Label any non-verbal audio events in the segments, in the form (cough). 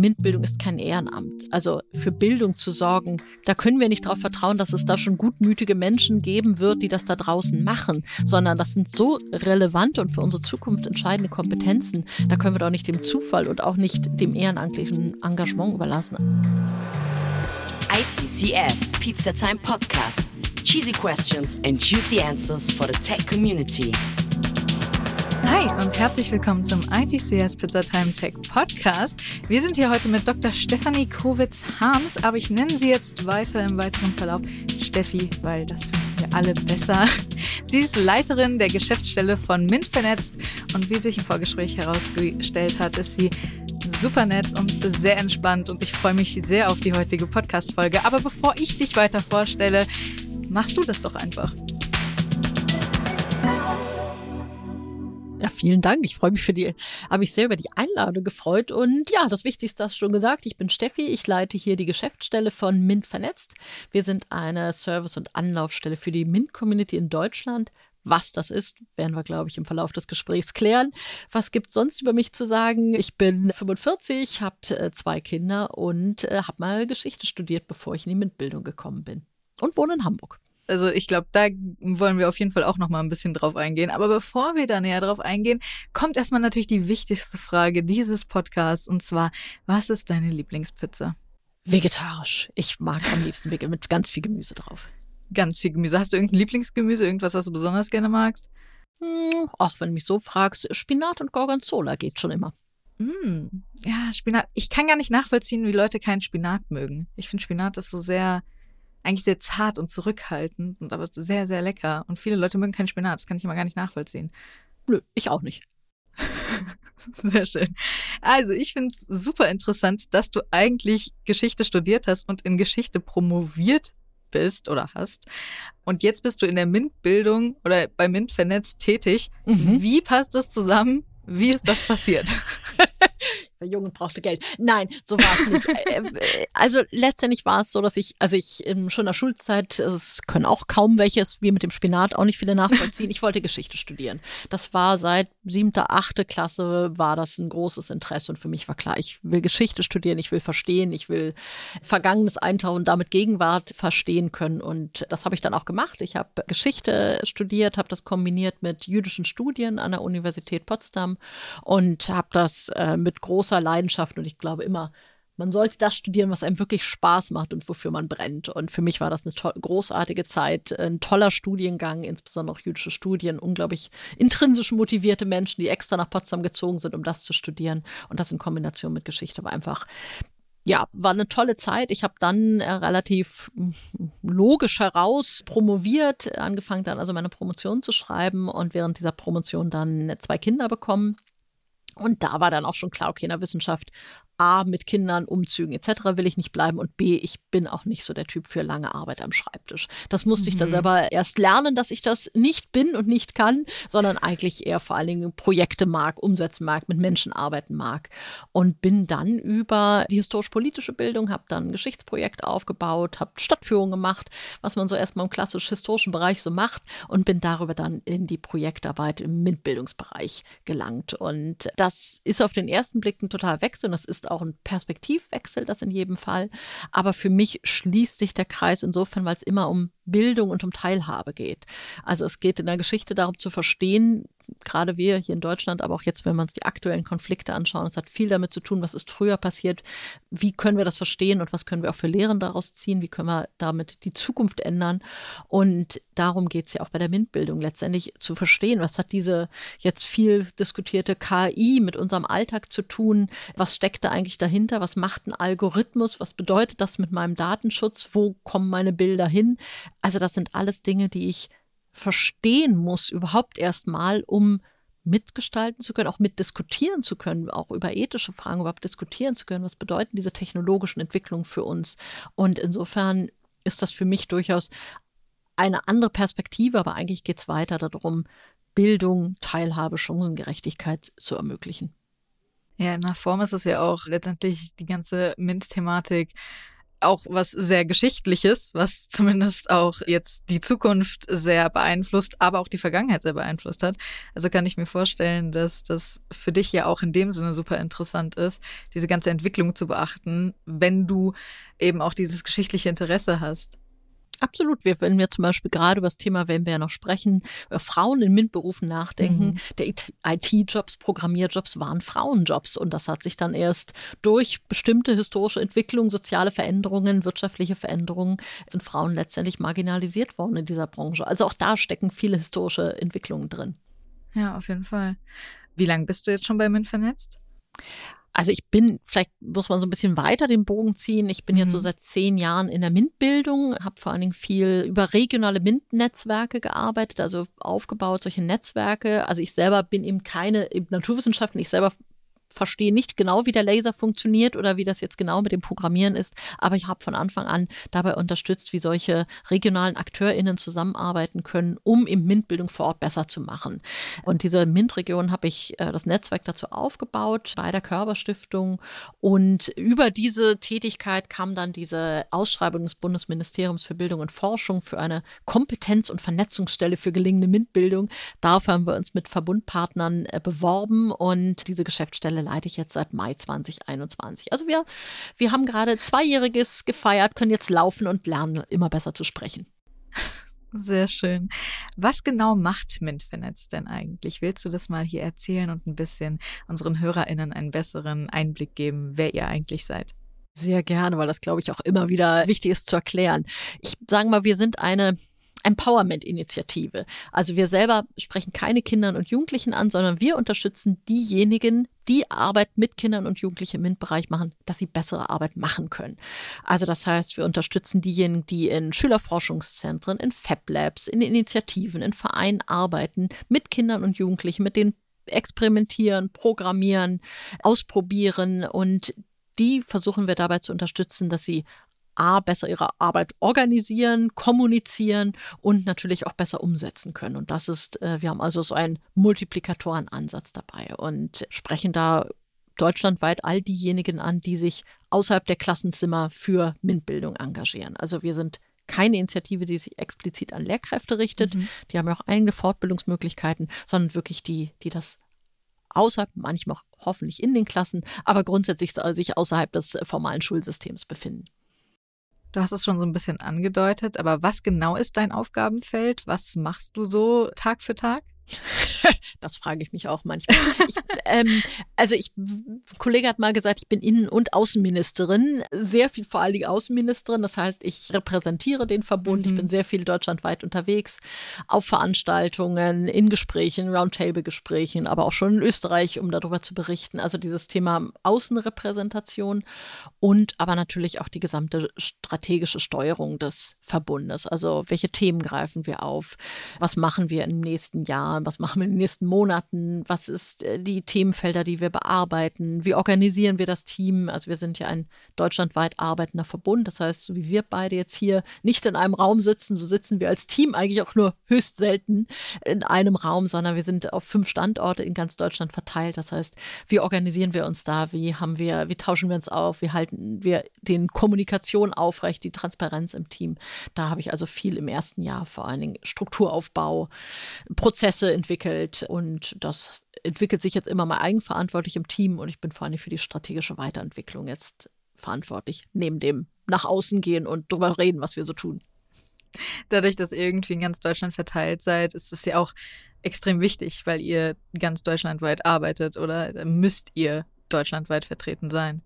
MINT-Bildung ist kein Ehrenamt. Also für Bildung zu sorgen, da können wir nicht darauf vertrauen, dass es da schon gutmütige Menschen geben wird, die das da draußen machen, sondern das sind so relevante und für unsere Zukunft entscheidende Kompetenzen. Da können wir doch nicht dem Zufall und auch nicht dem ehrenamtlichen Engagement überlassen. ITCS Pizza Time Podcast. Cheesy questions and juicy answers for the tech community. Hi und herzlich willkommen zum ITCS Pizza Time Tech Podcast. Wir sind hier heute mit Dr. Stefanie Kowitz-Harms, aber ich nenne sie jetzt weiter im weiteren Verlauf Steffi, weil das finden wir alle besser. Sie ist Leiterin der Geschäftsstelle von Mint vernetzt und wie sich im Vorgespräch herausgestellt hat, ist sie super nett und sehr entspannt und ich freue mich sehr auf die heutige Podcast-Folge. Aber bevor ich dich weiter vorstelle, machst du das doch einfach. Ja, vielen Dank. Ich freue mich für die, habe mich sehr über die Einladung gefreut. Und ja, das Wichtigste hast du schon gesagt. Ich bin Steffi. Ich leite hier die Geschäftsstelle von Mint vernetzt. Wir sind eine Service- und Anlaufstelle für die Mint-Community in Deutschland. Was das ist, werden wir, glaube ich, im Verlauf des Gesprächs klären. Was gibt sonst über mich zu sagen? Ich bin 45, habe äh, zwei Kinder und äh, habe mal Geschichte studiert, bevor ich in die MINT-Bildung gekommen bin. Und wohne in Hamburg. Also ich glaube, da wollen wir auf jeden Fall auch noch mal ein bisschen drauf eingehen. Aber bevor wir da näher drauf eingehen, kommt erstmal natürlich die wichtigste Frage dieses Podcasts und zwar, was ist deine Lieblingspizza? Vegetarisch. Ich mag am liebsten mit ganz viel Gemüse drauf. Ganz viel Gemüse. Hast du irgendein Lieblingsgemüse, irgendwas, was du besonders gerne magst? Hm, ach, wenn du mich so fragst, Spinat und Gorgonzola geht schon immer. Mm, ja, Spinat. Ich kann gar nicht nachvollziehen, wie Leute keinen Spinat mögen. Ich finde Spinat ist so sehr eigentlich sehr zart und zurückhaltend und aber sehr, sehr lecker. Und viele Leute mögen keinen Spinat, das kann ich immer gar nicht nachvollziehen. Nö, ich auch nicht. (laughs) Sehr schön. Also, ich finde es super interessant, dass du eigentlich Geschichte studiert hast und in Geschichte promoviert bist oder hast. Und jetzt bist du in der MINT-Bildung oder bei MINT vernetzt tätig. Mhm. Wie passt das zusammen? Wie ist das passiert? (laughs) der Junge brauchte Geld. Nein, so war es nicht. (laughs) Äh, äh, also letztendlich war es so, dass ich, also ich schon in der Schulzeit, es können auch kaum welches, wie mit dem Spinat auch nicht viele nachvollziehen. Ich wollte Geschichte studieren. Das war seit siebter, achte Klasse war das ein großes Interesse und für mich war klar, ich will Geschichte studieren, ich will verstehen, ich will Vergangenes eintauchen, damit Gegenwart verstehen können und das habe ich dann auch gemacht. Ich habe Geschichte studiert, habe das kombiniert mit jüdischen Studien an der Universität Potsdam und habe das äh, mit großer großer Leidenschaft und ich glaube immer, man sollte das studieren, was einem wirklich Spaß macht und wofür man brennt. Und für mich war das eine großartige Zeit, ein toller Studiengang, insbesondere auch jüdische Studien, unglaublich intrinsisch motivierte Menschen, die extra nach Potsdam gezogen sind, um das zu studieren. Und das in Kombination mit Geschichte war einfach ja, war eine tolle Zeit. Ich habe dann äh, relativ hm, logisch heraus promoviert, angefangen dann also meine Promotion zu schreiben und während dieser Promotion dann zwei Kinder bekommen. Und da war dann auch schon klar, okay, in der Wissenschaft A, mit Kindern, Umzügen etc. will ich nicht bleiben und B, ich bin auch nicht so der Typ für lange Arbeit am Schreibtisch. Das musste mhm. ich dann mhm. selber erst lernen, dass ich das nicht bin und nicht kann, sondern eigentlich eher vor allen Dingen Projekte mag, umsetzen mag, mit Menschen arbeiten mag. Und bin dann über die historisch-politische Bildung, habe dann ein Geschichtsprojekt aufgebaut, habe Stadtführung gemacht, was man so erstmal im klassisch-historischen Bereich so macht und bin darüber dann in die Projektarbeit im MINT-Bildungsbereich gelangt. Und das ist auf den ersten Blick ein totaler Wechsel und das ist auch ein Perspektivwechsel, das in jedem Fall. Aber für mich schließt sich der Kreis insofern, weil es immer um Bildung und um Teilhabe geht. Also es geht in der Geschichte darum zu verstehen, gerade wir hier in Deutschland, aber auch jetzt, wenn wir uns die aktuellen Konflikte anschauen, es hat viel damit zu tun, was ist früher passiert, wie können wir das verstehen und was können wir auch für Lehren daraus ziehen, wie können wir damit die Zukunft ändern. Und darum geht es ja auch bei der MINT-Bildung letztendlich zu verstehen, was hat diese jetzt viel diskutierte KI mit unserem Alltag zu tun, was steckt da eigentlich dahinter, was macht ein Algorithmus, was bedeutet das mit meinem Datenschutz, wo kommen meine Bilder hin. Also das sind alles Dinge, die ich verstehen muss, überhaupt erstmal, um mitgestalten zu können, auch mitdiskutieren zu können, auch über ethische Fragen überhaupt diskutieren zu können. Was bedeuten diese technologischen Entwicklungen für uns? Und insofern ist das für mich durchaus eine andere Perspektive, aber eigentlich geht es weiter darum, Bildung, Teilhabe, Chancengerechtigkeit zu ermöglichen. Ja, in der Form ist es ja auch letztendlich die ganze MINT-Thematik auch was sehr Geschichtliches, was (laughs) zumindest auch jetzt die Zukunft sehr beeinflusst, aber auch die Vergangenheit sehr beeinflusst hat. Also kann ich mir vorstellen, dass das für dich ja auch in dem Sinne super interessant ist, diese ganze Entwicklung zu beachten, wenn du eben auch dieses geschichtliche Interesse hast. Absolut. Wir, wenn wir zum Beispiel gerade über das Thema, wenn wir ja noch sprechen, über Frauen in MINT-Berufen nachdenken, mhm. der IT-Jobs, Programmierjobs waren Frauenjobs. Und das hat sich dann erst durch bestimmte historische Entwicklungen, soziale Veränderungen, wirtschaftliche Veränderungen, sind Frauen letztendlich marginalisiert worden in dieser Branche. Also auch da stecken viele historische Entwicklungen drin. Ja, auf jeden Fall. Wie lange bist du jetzt schon bei MINT vernetzt? Also ich bin, vielleicht muss man so ein bisschen weiter den Bogen ziehen. Ich bin mhm. jetzt so mhm. seit zehn Jahren in der MINT-Bildung, habe vor allen Dingen viel über regionale MINT-Netzwerke gearbeitet, also aufgebaut, solche Netzwerke. Also ich selber bin eben keine Naturwissenschaften, ich selber verstehe nicht genau, wie der Laser funktioniert oder wie das jetzt genau mit dem Programmieren ist, aber ich habe von Anfang an dabei unterstützt, wie solche regionalen AkteurInnen zusammenarbeiten können, um im MINT-Bildung vor Ort besser zu machen. Und diese MINT-Region habe ich äh, das Netzwerk dazu aufgebaut bei der Körperstiftung und über diese Tätigkeit kam dann diese Ausschreibung des Bundesministeriums für Bildung und Forschung für eine Kompetenz- und Vernetzungsstelle für gelingende MINT-Bildung. Dafür haben wir uns mit Verbundpartnern äh, beworben und diese Geschäftsstelle Stelle leite ich jetzt seit Mai 2021. Also wir, wir haben gerade Zweijähriges gefeiert, können jetzt laufen und lernen, immer besser zu sprechen. Sehr schön. Was genau macht MintFinetz denn eigentlich? Willst du das mal hier erzählen und ein bisschen unseren HörerInnen einen besseren Einblick geben, wer ihr eigentlich seid? Sehr gerne, weil das, glaube ich, auch immer wieder wichtig ist zu erklären. Ich sage mal, wir sind eine Empowerment-Initiative. Also wir selber sprechen keine Kindern und Jugendlichen an, sondern wir unterstützen diejenigen, die Arbeit mit Kindern und Jugendlichen im MINT-Bereich machen, dass sie bessere Arbeit machen können. Also das heißt, wir unterstützen diejenigen, die in Schülerforschungszentren, in Fab Labs, in Initiativen, in Vereinen arbeiten, mit Kindern und Jugendlichen, mit denen experimentieren, programmieren, ausprobieren und die versuchen wir dabei zu unterstützen, dass sie A, besser ihre Arbeit organisieren, kommunizieren und natürlich auch besser umsetzen können. Und das ist, äh, wir haben also so einen Multiplikatorenansatz dabei und sprechen da deutschlandweit all diejenigen an, die sich außerhalb der Klassenzimmer für MINT-Bildung engagieren. Also wir sind keine Initiative, die sich explizit an Lehrkräfte richtet. Mhm. Die haben ja auch eigene Fortbildungsmöglichkeiten, sondern wirklich die, die das außerhalb, manchmal auch hoffentlich in den Klassen, aber grundsätzlich sich außerhalb des formalen Schulsystems befinden. Du hast es schon so ein bisschen angedeutet, aber was genau ist dein Aufgabenfeld? Was machst du so Tag für Tag? (laughs) das frage ich mich auch manchmal. Ich, ähm, also ich, ein Kollege hat mal gesagt, ich bin Innen- und Außenministerin, sehr viel vor allen Dingen Außenministerin. Das heißt, ich repräsentiere den Verbund. Mhm. Ich bin sehr viel deutschlandweit unterwegs, auf Veranstaltungen, in Gesprächen, Roundtable-Gesprächen, aber auch schon in Österreich, um darüber zu berichten. Also dieses Thema Außenrepräsentation und aber natürlich auch die gesamte strategische Steuerung des Verbundes. Also welche Themen greifen wir auf? Was machen wir im nächsten Jahr? Was machen wir in den nächsten Monaten? Was ist äh, die Themenfelder, die wir bearbeiten? Wie organisieren wir das Team? Also wir sind ja ein deutschlandweit arbeitender Verbund. Das heißt, so wie wir beide jetzt hier nicht in einem Raum sitzen, so sitzen wir als Team eigentlich auch nur höchst selten in einem Raum, sondern wir sind auf fünf Standorte in ganz Deutschland verteilt. Das heißt, wie organisieren wir uns da? Wie haben wir, wie tauschen wir uns auf? Wie halten wir den Kommunikation aufrecht, die Transparenz im Team? Da habe ich also viel im ersten Jahr vor allen Dingen Strukturaufbau, Prozesse entwickelt und das entwickelt sich jetzt immer mal eigenverantwortlich im Team und ich bin vor allem für die strategische Weiterentwicklung jetzt verantwortlich, neben dem nach außen gehen und darüber reden, was wir so tun. Dadurch, dass ihr irgendwie in ganz Deutschland verteilt seid, ist es ja auch extrem wichtig, weil ihr ganz deutschlandweit arbeitet oder müsst ihr deutschlandweit vertreten sein.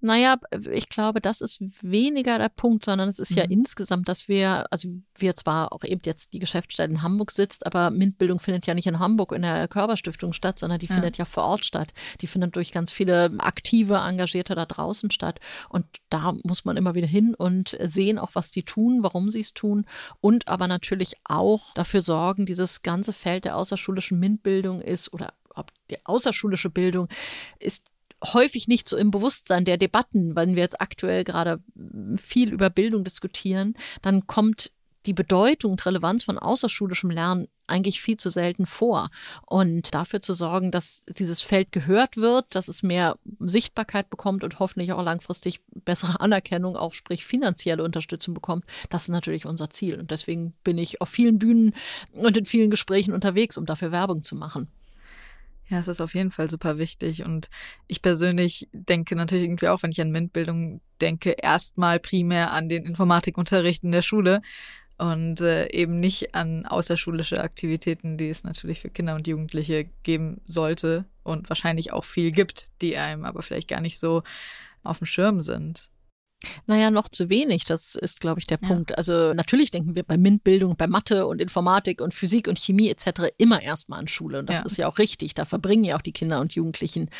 Naja, ich glaube, das ist weniger der Punkt, sondern es ist mhm. ja insgesamt, dass wir, also wir zwar auch eben jetzt die Geschäftsstelle in Hamburg sitzt, aber MINT-Bildung findet ja nicht in Hamburg in der Körperstiftung statt, sondern die ja. findet ja vor Ort statt. Die findet durch ganz viele aktive Engagierte da draußen statt. Und da muss man immer wieder hin und sehen auch, was die tun, warum sie es tun und aber natürlich auch dafür sorgen, dieses ganze Feld der außerschulischen MINT-Bildung ist oder ob die außerschulische Bildung ist häufig nicht so im Bewusstsein der Debatten, wenn wir jetzt aktuell gerade viel über Bildung diskutieren, dann kommt die Bedeutung und Relevanz von außerschulischem Lernen eigentlich viel zu selten vor. Und dafür zu sorgen, dass dieses Feld gehört wird, dass es mehr Sichtbarkeit bekommt und hoffentlich auch langfristig bessere (laughs) Anerkennung, auch sprich finanzielle Unterstützung bekommt, das ist natürlich unser Ziel. Und deswegen bin ich auf vielen Bühnen und in vielen Gesprächen unterwegs, um dafür Werbung zu machen. Ja, es ist auf jeden Fall super wichtig. Und ich persönlich denke natürlich irgendwie auch, wenn ich an MINT-Bildung denke, erstmal primär an den Informatikunterricht in der Schule und äh, eben nicht an außerschulische Aktivitäten, die es natürlich für Kinder und Jugendliche geben sollte und wahrscheinlich auch viel gibt, die einem aber vielleicht gar nicht so auf dem Schirm sind. Naja, noch zu wenig, das ist, glaube ich, der ja. Punkt. Also natürlich denken wir bei MINT-Bildung, bei Mathe und Informatik und Physik und Chemie etc. immer erstmal an Schule. Und das ja. ist ja auch richtig. Da verbringen ja auch die Kinder und Jugendlichen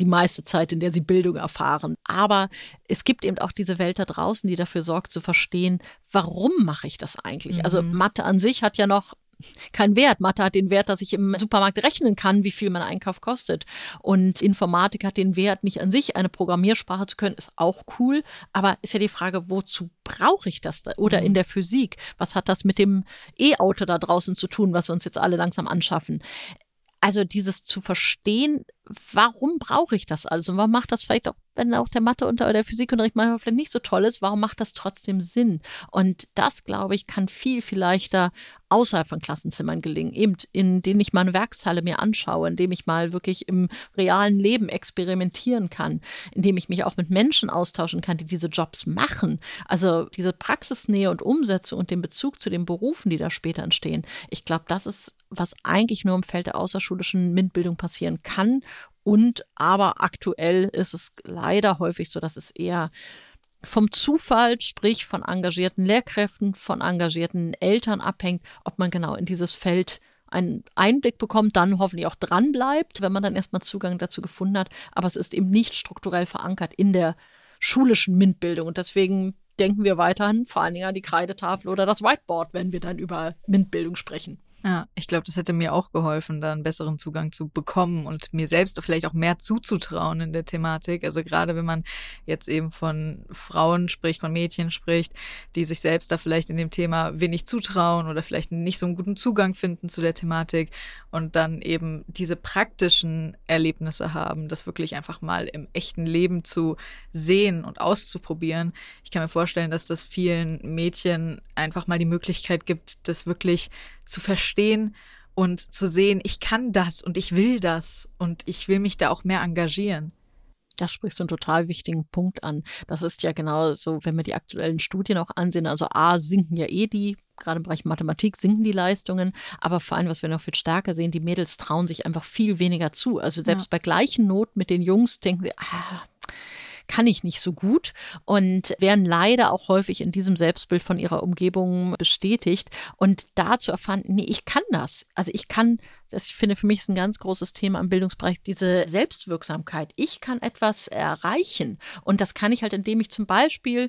die meiste Zeit, in der sie Bildung erfahren. Aber es gibt eben auch diese Welt da draußen, die dafür sorgt zu verstehen, warum mache ich das eigentlich? Also mhm. Also Mathe an sich hat ja noch keinen Wert. Mathe hat den Wert, dass ich im Supermarkt rechnen kann, wie viel mein Einkauf kostet. Und Informatik hat den Wert, nicht an sich eine Programmiersprache zu können, ist auch cool. Aber ist ja die Frage, wozu brauche ich das? Da? Oder mhm. in der Physik, was hat das mit dem E-Auto da draußen zu tun, was wir uns jetzt alle langsam anschaffen? Also dieses zu verstehen, warum brauche ich das also? Warum macht das vielleicht auch, wenn auch der Mathe- oder der Physikunterricht manchmal vielleicht nicht so toll ist, warum macht das trotzdem Sinn? Und das, glaube ich, kann viel, viel leichter außerhalb von Klassenzimmern gelingen, eben in denen ich mal eine Werkshalle mir anschaue, in dem ich mal wirklich im realen Leben experimentieren kann, in dem ich mich auch mit Menschen austauschen kann, die diese Jobs machen. Also diese Praxisnähe und Umsetzung und den Bezug zu den Berufen, die da später entstehen. Ich glaube, das ist, was eigentlich nur im Feld der außerschulischen MINT-Bildung passieren kann und aber aktuell ist es leider häufig so, dass es eher vom Zufall, sprich von engagierten Lehrkräften, von engagierten Eltern abhängt, ob man genau in dieses Feld einen Einblick bekommt, dann hoffentlich auch dran bleibt, wenn man dann erstmal Zugang dazu gefunden hat. Aber es ist eben nicht strukturell verankert in der schulischen MINT-Bildung. Und deswegen denken wir weiterhin vor allen Dingen an die Kreidetafel oder das Whiteboard, wenn wir dann über MINT-Bildung sprechen. Ja, ich glaube, das hätte mir auch geholfen, da einen besseren Zugang zu bekommen und mir selbst vielleicht auch mehr zuzutrauen in der Thematik. Also gerade wenn man jetzt eben von Frauen spricht, von Mädchen spricht, die sich selbst da vielleicht in dem Thema wenig zutrauen oder vielleicht nicht so einen guten Zugang finden zu der Thematik und dann eben diese praktischen Erlebnisse haben, das wirklich einfach mal im echten Leben zu sehen und auszuprobieren. Ich kann mir vorstellen, dass das vielen Mädchen einfach mal die Möglichkeit gibt, das wirklich zu verstehen und zu sehen, ich kann das und ich will das und ich will mich da auch mehr engagieren. Das sprichst du einen total wichtigen Punkt an. Das ist ja genau so, wenn wir die aktuellen Studien auch ansehen. Also A, sinken ja eh die, gerade im Bereich Mathematik sinken die Leistungen, aber vor allem, was wir noch viel stärker sehen, die Mädels trauen sich einfach viel weniger zu. Also selbst ja. bei gleichen Not mit den Jungs denken sie, ah, kann ich nicht so gut und werden leider auch häufig in diesem Selbstbild von ihrer Umgebung bestätigt. Und dazu erfahren, nee, ich kann das. Also ich kann, das ich finde für mich ist ein ganz großes Thema im Bildungsbereich, diese Selbstwirksamkeit. Ich kann etwas erreichen. Und das kann ich halt, indem ich zum Beispiel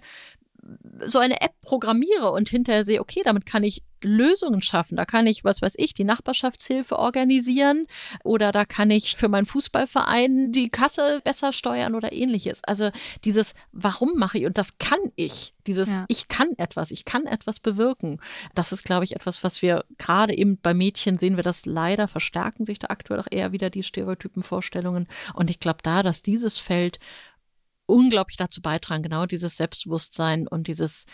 so eine App programmiere und hinterher sehe, okay, damit kann ich Lösungen schaffen. Da kann ich, was weiß ich, die Nachbarschaftshilfe organisieren oder da kann ich für meinen Fußballverein die Kasse besser steuern oder ähnliches. Also dieses, warum mache ich und das kann ich. Dieses, ja. ich kann etwas, ich kann etwas bewirken. Das ist, glaube ich, etwas, was wir gerade eben bei Mädchen sehen wir das leider, verstärken sich da aktuell auch eher wieder die Stereotypenvorstellungen. Und ich glaube da, dass dieses Feld unglaublich dazu beitragen, genau dieses Selbstbewusstsein und dieses,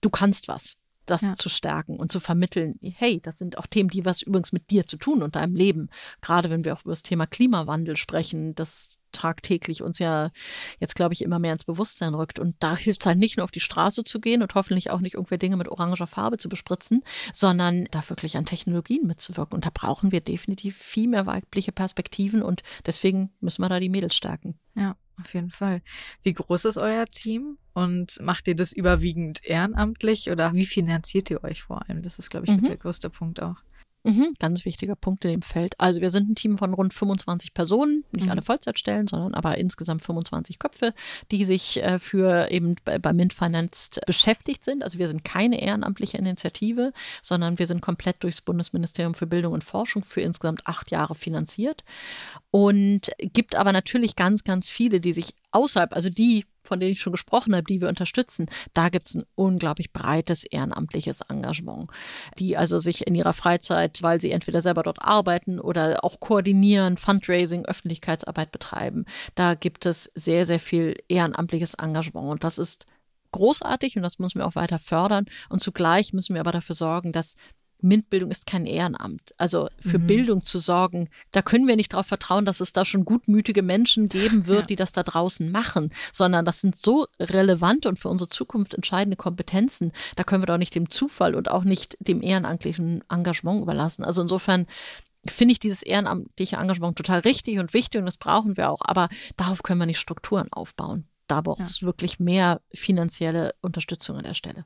du kannst was, das ja. zu stärken und zu vermitteln, hey, das sind auch Themen, die was übrigens mit dir zu tun und deinem Leben. Gerade wenn wir auch über das Thema Klimawandel sprechen, das tagtäglich uns ja jetzt, glaube ich, immer mehr ins Bewusstsein rückt. Und da hilft es halt nicht nur auf die Straße zu gehen und hoffentlich auch nicht irgendwelche Dinge mit oranger Farbe zu bespritzen, sondern da wirklich an Technologien mitzuwirken. Und da brauchen wir definitiv viel mehr weibliche Perspektiven und deswegen müssen wir da die Mädels stärken. Ja. Auf jeden Fall. Wie groß ist euer Team und macht ihr das überwiegend ehrenamtlich oder wie finanziert ihr euch vor allem? Das ist, glaube ich, mhm. der größte Punkt auch. Mhm, ganz wichtiger Punkt in dem Feld. Also wir sind ein Team von rund 25 Personen, nicht mhm. alle Vollzeitstellen, sondern aber insgesamt 25 Köpfe, die sich äh, für eben bei, bei Mint Financed beschäftigt sind. Also wir sind keine ehrenamtliche Initiative, sondern wir sind komplett durchs Bundesministerium für Bildung und Forschung für insgesamt acht Jahre finanziert. Und gibt aber natürlich ganz, ganz viele, die sich außerhalb, also die von denen ich schon gesprochen habe, die wir unterstützen, da gibt es ein unglaublich breites ehrenamtliches Engagement, die also sich in ihrer Freizeit, weil sie entweder selber dort arbeiten oder auch koordinieren, Fundraising, Öffentlichkeitsarbeit betreiben. Da gibt es sehr, sehr viel ehrenamtliches Engagement und das ist großartig und das müssen wir auch weiter fördern. Und zugleich müssen wir aber dafür sorgen, dass MINT-Bildung ist kein Ehrenamt. Also für mhm. Bildung zu sorgen, da können wir nicht darauf vertrauen, dass es da schon gutmütige Menschen geben wird, ja. die das da draußen machen, sondern das sind so relevante und für unsere Zukunft entscheidende Kompetenzen. Da können wir doch nicht dem Zufall und auch nicht dem ehrenamtlichen Engagement überlassen. Also insofern finde ich dieses ehrenamtliche Engagement total richtig und wichtig und das brauchen wir auch. Aber darauf können wir nicht Strukturen aufbauen. Da braucht es ja. wirklich mehr finanzielle Unterstützung an der Stelle.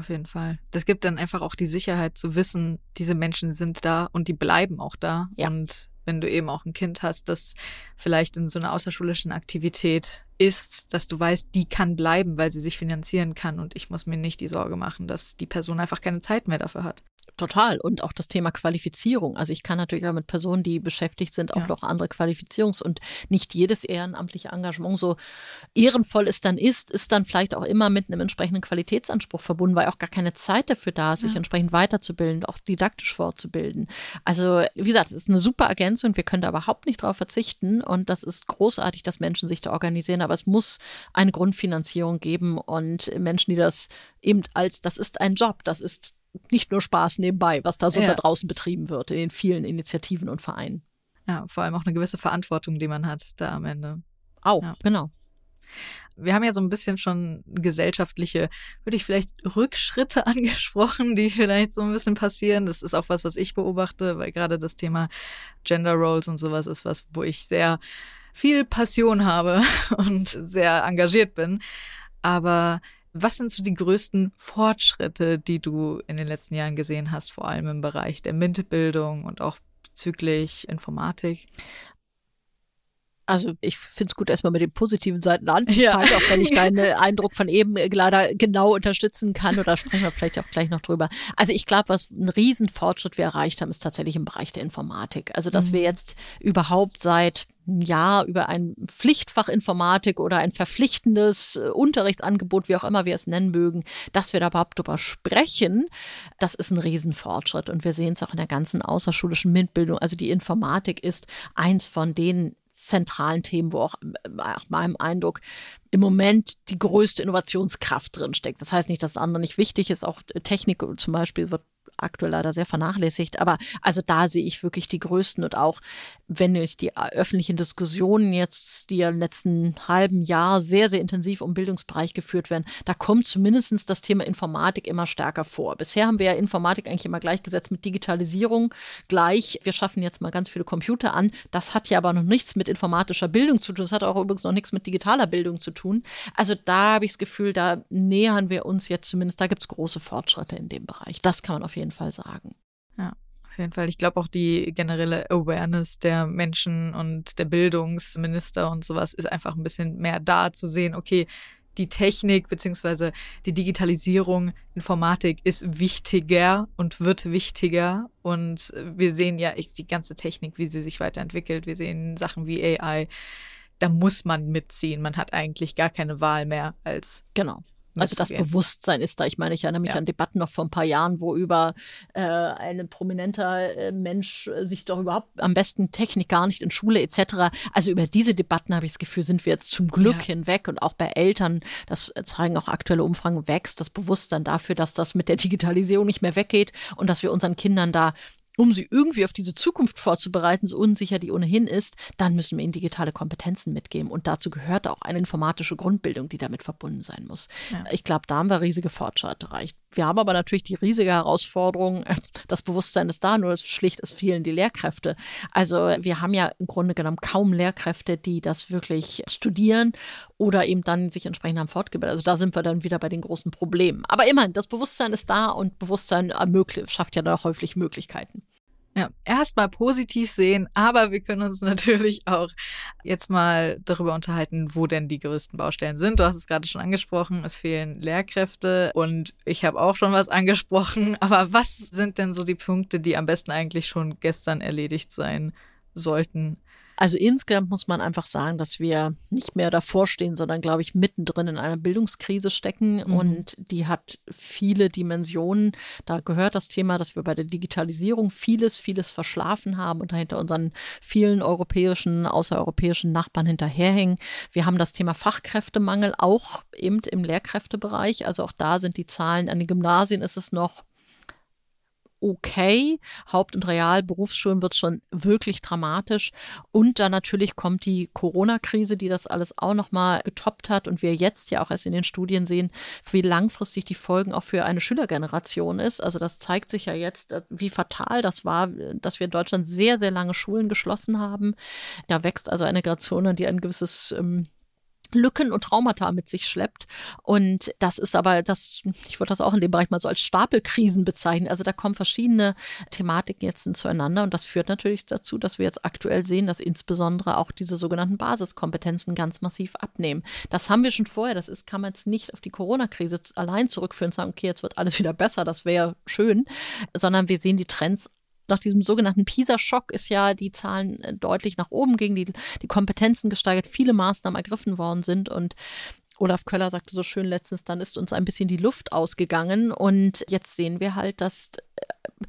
Auf jeden Fall. Das gibt dann einfach auch die Sicherheit zu wissen, diese Menschen sind da und die bleiben auch da. Ja. Und wenn du eben auch ein Kind hast, das vielleicht in so einer außerschulischen Aktivität ist, dass du weißt, die kann bleiben, weil sie sich finanzieren kann und ich muss mir nicht die Sorge machen, dass die Person einfach keine Zeit mehr dafür hat. Total. Und auch das Thema Qualifizierung. Also ich kann natürlich auch mit Personen, die beschäftigt sind, auch ja. noch andere Qualifizierungs- und nicht jedes ehrenamtliche Engagement so ehrenvoll es dann ist, ist dann vielleicht auch immer mit einem entsprechenden Qualitätsanspruch verbunden, weil auch gar keine Zeit dafür da ist, sich ja. entsprechend weiterzubilden, auch didaktisch fortzubilden. Also wie gesagt, es ist eine super Ergänzung. Wir können da überhaupt nicht drauf verzichten. Und das ist großartig, dass Menschen sich da organisieren. Aber es muss eine Grundfinanzierung geben und Menschen, die das eben als, das ist ein Job, das ist nicht nur Spaß nebenbei, was da so ja. da draußen betrieben wird in den vielen Initiativen und Vereinen. Ja, vor allem auch eine gewisse Verantwortung, die man hat da am Ende. Auch, ja. genau. Wir haben ja so ein bisschen schon gesellschaftliche, würde ich vielleicht Rückschritte (laughs) angesprochen, die vielleicht so ein bisschen passieren. Das ist auch was, was ich beobachte, weil gerade das Thema Gender Roles und sowas ist was, wo ich sehr viel Passion habe (laughs) und sehr engagiert bin. Aber was sind so die größten Fortschritte, die du in den letzten Jahren gesehen hast, vor allem im Bereich der MINT-Bildung und auch bezüglich Informatik? Also ich finde es gut, erstmal mit den positiven Seiten anzufangen, ja. auch wenn ich deinen (laughs) Eindruck von eben leider genau unterstützen kann oder sprechen wir vielleicht auch gleich noch drüber. Also ich glaube, was ein Riesenfortschritt wir erreicht haben, ist tatsächlich im Bereich der Informatik. Also dass mhm. wir jetzt überhaupt seit einem Jahr über ein Pflichtfach Informatik oder ein verpflichtendes äh, Unterrichtsangebot, wie auch immer wir es nennen mögen, dass wir da überhaupt drüber sprechen, das ist ein Riesenfortschritt. Und wir sehen es auch in der ganzen außerschulischen MINT-Bildung. Also die Informatik ist eins von den zentralen Themen, wo auch nach meinem Eindruck im Moment die größte Innovationskraft drin steckt. Das heißt nicht, dass das andere nicht wichtig ist. Auch Technik zum Beispiel wird aktuell leider sehr vernachlässigt. Aber also da sehe ich wirklich die größten und auch, wenn ich die öffentlichen Diskussionen jetzt, die ja im letzten halben Jahr sehr, sehr intensiv um Bildungsbereich geführt werden, da kommt zumindest das Thema Informatik immer stärker vor. Bisher haben wir ja Informatik eigentlich immer gleichgesetzt mit Digitalisierung. Gleich, wir schaffen jetzt mal ganz viele Computer an. Das hat ja aber noch nichts mit informatischer Bildung zu tun. Das hat auch übrigens noch nichts mit digitaler Bildung zu tun. Also da habe ich das Gefühl, da nähern wir uns jetzt zumindest, da gibt es große Fortschritte in dem Bereich. Das kann man auf jeden jeden Fall sagen. Ja, auf jeden Fall. Ich glaube auch die generelle Awareness der Menschen und der Bildungsminister und sowas ist einfach ein bisschen mehr da zu sehen, okay, die Technik beziehungsweise die Digitalisierung, Informatik ist wichtiger und wird wichtiger. Und wir sehen ja die ganze Technik, wie sie sich weiterentwickelt. Wir sehen Sachen wie AI. Da muss man mitziehen. Man hat eigentlich gar keine Wahl mehr als genau. Also das Bewusstsein ist da. Ich meine, ich erinnere mich ja. an Debatten noch vor ein paar Jahren, wo über äh, ein prominenter äh, Mensch äh, sich doch überhaupt am besten Technik gar nicht in Schule etc. Also über diese Debatten habe ich das Gefühl, sind wir jetzt zum Glück ja. hinweg und auch bei Eltern, das zeigen auch aktuelle Umfragen, wächst das Bewusstsein dafür, dass das mit der Digitalisierung nicht mehr weggeht und dass wir unseren Kindern da um sie irgendwie auf diese Zukunft vorzubereiten, so unsicher die ohnehin ist, dann müssen wir ihnen digitale Kompetenzen mitgeben. Und dazu gehört auch eine informatische Grundbildung, die damit verbunden sein muss. Ja. Ich glaube, da haben wir riesige Fortschritte erreicht. Wir haben aber natürlich die riesige Herausforderung, das Bewusstsein ist da, nur schlicht, es fehlen die Lehrkräfte. Also wir haben ja im Grunde genommen kaum Lehrkräfte, die das wirklich studieren oder eben dann sich entsprechend haben fortgebildet. Also da sind wir dann wieder bei den großen Problemen. Aber immerhin, das Bewusstsein ist da und Bewusstsein ermöglicht, schafft ja da häufig Möglichkeiten. Ja, erstmal positiv sehen, aber wir können uns (laughs) natürlich auch jetzt mal darüber unterhalten, wo denn die größten Baustellen sind. Du hast es gerade schon angesprochen, es fehlen Lehrkräfte und ich habe auch schon was angesprochen. (laughs) Aber was sind denn so die Punkte, die am besten eigentlich schon gestern erledigt sein sollten? Also insgesamt muss man einfach sagen, dass wir nicht mehr davor stehen, sondern, glaube ich, mittendrin in einer Bildungskrise stecken. Mhm. Und die hat viele Dimensionen. Da gehört das Thema, dass wir bei der Digitalisierung vieles, vieles verschlafen haben und dahinter unseren vielen europäischen, außereuropäischen Nachbarn hinterherhängen. Wir haben das Thema Fachkräftemangel auch eben im Lehrkräftebereich. Also auch da sind die Zahlen an den Gymnasien ist es noch okay. Haupt- und Realberufsschulen wird schon wirklich dramatisch. Und dann natürlich kommt die Corona-Krise, die das alles auch nochmal getoppt hat und wir jetzt ja auch erst in den Studien sehen, wie langfristig die Folgen auch für eine Schülergeneration ist. Also das zeigt sich ja jetzt, äh, wie fatal das war, dass wir in Deutschland sehr, sehr lange Schulen geschlossen haben. Da wächst also eine Generation, die ein gewisses ähm, Lücken und Traumata mit sich schleppt. Und das ist aber, das, ich würde das auch in dem Bereich mal so als Stapelkrisen bezeichnen. Also da kommen verschiedene Thematiken jetzt zueinander und das führt natürlich dazu, dass wir jetzt aktuell sehen, dass insbesondere auch diese sogenannten Basiskompetenzen ganz massiv abnehmen. Das haben wir schon vorher. Das ist, kann man jetzt nicht auf die Corona-Krise allein zurückführen und sagen, okay, jetzt wird alles wieder besser, das wäre schön, sondern wir sehen die Trends nach diesem sogenannten PISA-Schock ist ja die Zahlen äh, deutlich nach oben gingen, die, die Kompetenzen gesteigert, viele Maßnahmen ergriffen worden sind und Olaf Köller sagte so schön letztens, dann ist uns ein bisschen die Luft ausgegangen und jetzt sehen wir halt, dass äh,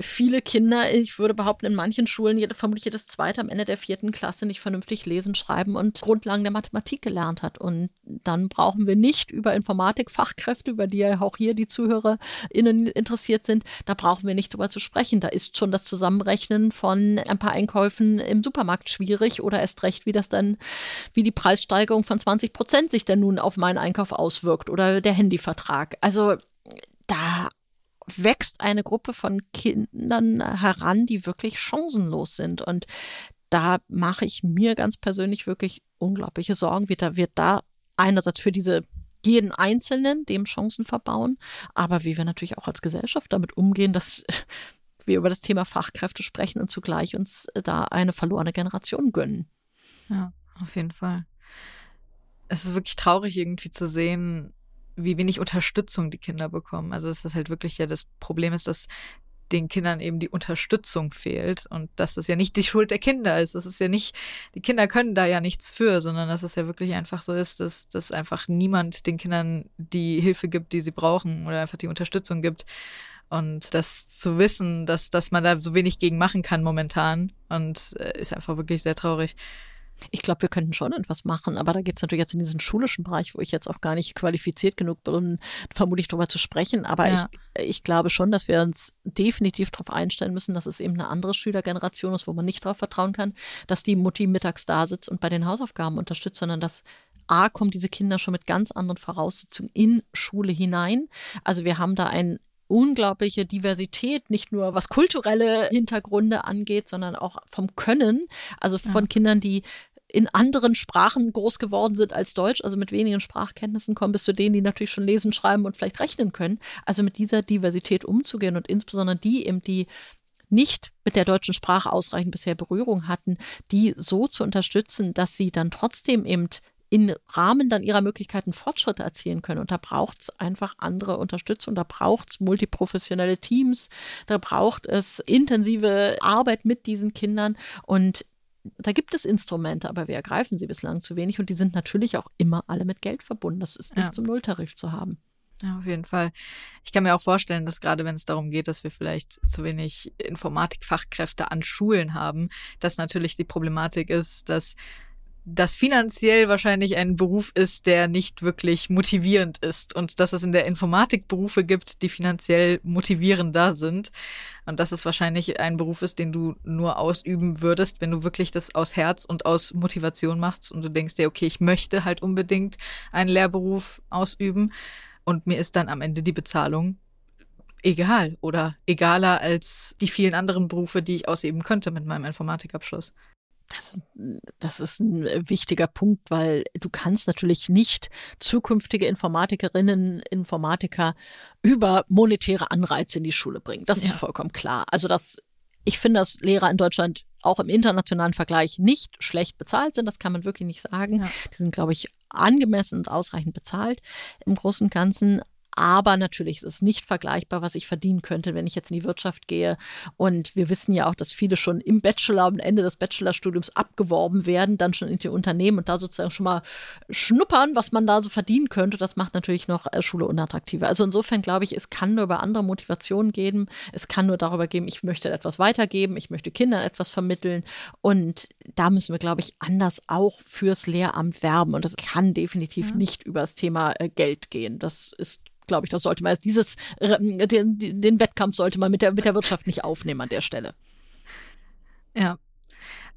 viele Kinder, ich würde behaupten, in manchen Schulen jede, vermutlich jedes zweite am Ende der vierten Klasse nicht vernünftig lesen, schreiben und Grundlagen der Mathematik gelernt hat. Und dann brauchen wir nicht über Informatikfachkräfte, über die ja auch hier die ZuhörerInnen interessiert sind, da brauchen wir nicht drüber zu sprechen. Da ist schon das Zusammenrechnen von ein paar Einkäufen im Supermarkt schwierig oder erst recht, wie das dann, wie die Preissteigerung von 20 Prozent sich denn nun auf meinen Einkauf auswirkt oder der Handyvertrag. Also da wächst eine Gruppe von Kindern heran, die wirklich chancenlos sind. Und da mache ich mir ganz persönlich wirklich unglaubliche Sorgen. Wird da, wird da einerseits für diese jeden Einzelnen dem Chancen verbauen, aber wie wir natürlich auch als Gesellschaft damit umgehen, dass (laughs) wir über das Thema Fachkräfte sprechen und zugleich uns da eine verlorene Generation gönnen. Ja, auf jeden Fall. Es ist wirklich traurig irgendwie zu sehen, wie wenig Unterstützung die Kinder bekommen. Also dass das halt wirklich ja das Problem ist, dass den Kindern eben die Unterstützung fehlt und dass das ja nicht die Schuld der Kinder ist. Das ist ja nicht, die Kinder können da ja nichts für, sondern dass es ja wirklich einfach so ist, dass, dass einfach niemand den Kindern die Hilfe gibt, die sie brauchen oder einfach die Unterstützung gibt. Und das zu wissen, dass, dass man da so wenig gegen machen kann momentan und äh, ist einfach wirklich sehr traurig. Ich glaube, wir könnten schon etwas machen, aber da geht es natürlich jetzt in diesen schulischen Bereich, wo ich jetzt auch gar nicht qualifiziert genug bin, vermutlich darüber zu sprechen. Aber ja. ich, ich glaube schon, dass wir uns definitiv darauf einstellen müssen, dass es eben eine andere Schülergeneration ist, wo man nicht darauf vertrauen kann, dass die Mutti mittags da sitzt und bei den Hausaufgaben unterstützt, sondern dass A, kommen diese Kinder schon mit ganz anderen Voraussetzungen in Schule hinein. Also wir haben da ein unglaubliche Diversität, nicht nur was kulturelle Hintergründe angeht, sondern auch vom Können. Also von ja. Kindern, die in anderen Sprachen groß geworden sind als Deutsch, also mit wenigen Sprachkenntnissen kommen bis zu denen, die natürlich schon lesen, schreiben und vielleicht rechnen können. Also mit dieser Diversität umzugehen und insbesondere die eben, die nicht mit der deutschen Sprache ausreichend bisher Berührung hatten, die so zu unterstützen, dass sie dann trotzdem eben im Rahmen dann ihrer Möglichkeiten Fortschritte erzielen können. Und da braucht es einfach andere Unterstützung, da braucht es multiprofessionelle Teams, da braucht es intensive Arbeit mit diesen Kindern. Und da gibt es Instrumente, aber wir ergreifen sie bislang zu wenig und die sind natürlich auch immer alle mit Geld verbunden. Das ist nicht ja. zum Nulltarif zu haben. Ja, auf jeden Fall. Ich kann mir auch vorstellen, dass gerade wenn es darum geht, dass wir vielleicht zu wenig Informatikfachkräfte an Schulen haben, dass natürlich die Problematik ist, dass das finanziell wahrscheinlich ein Beruf ist, der nicht wirklich motivierend ist und dass es in der Informatik Berufe gibt, die finanziell motivierender sind und dass es wahrscheinlich ein Beruf ist, den du nur ausüben würdest, wenn du wirklich das aus Herz und aus Motivation machst und du denkst dir, okay, ich möchte halt unbedingt einen Lehrberuf ausüben und mir ist dann am Ende die Bezahlung egal oder egaler als die vielen anderen Berufe, die ich ausüben könnte mit meinem Informatikabschluss. Das, das ist ein wichtiger Punkt, weil du kannst natürlich nicht zukünftige Informatikerinnen, Informatiker über monetäre Anreize in die Schule bringen. Das ist ja. vollkommen klar. Also das, ich finde, dass Lehrer in Deutschland auch im internationalen Vergleich nicht schlecht bezahlt sind. Das kann man wirklich nicht sagen. Ja. Die sind, glaube ich, angemessen und ausreichend bezahlt im Großen und Ganzen. Aber natürlich ist es nicht vergleichbar, was ich verdienen könnte, wenn ich jetzt in die Wirtschaft gehe. Und wir wissen ja auch, dass viele schon im Bachelor, am Ende des Bachelorstudiums abgeworben werden, dann schon in die Unternehmen und da sozusagen schon mal schnuppern, was man da so verdienen könnte. Das macht natürlich noch äh, Schule unattraktiver. Also insofern glaube ich, es kann nur über andere Motivationen gehen. Es kann nur darüber gehen, ich möchte etwas weitergeben, ich möchte Kindern etwas vermitteln. Und da müssen wir, glaube ich, anders auch fürs Lehramt werben. Und das kann definitiv ja. nicht über das Thema äh, Geld gehen. Das ist glaube ich, das sollte man dieses, den, den Wettkampf sollte man mit der, mit der Wirtschaft nicht aufnehmen an der Stelle. Ja,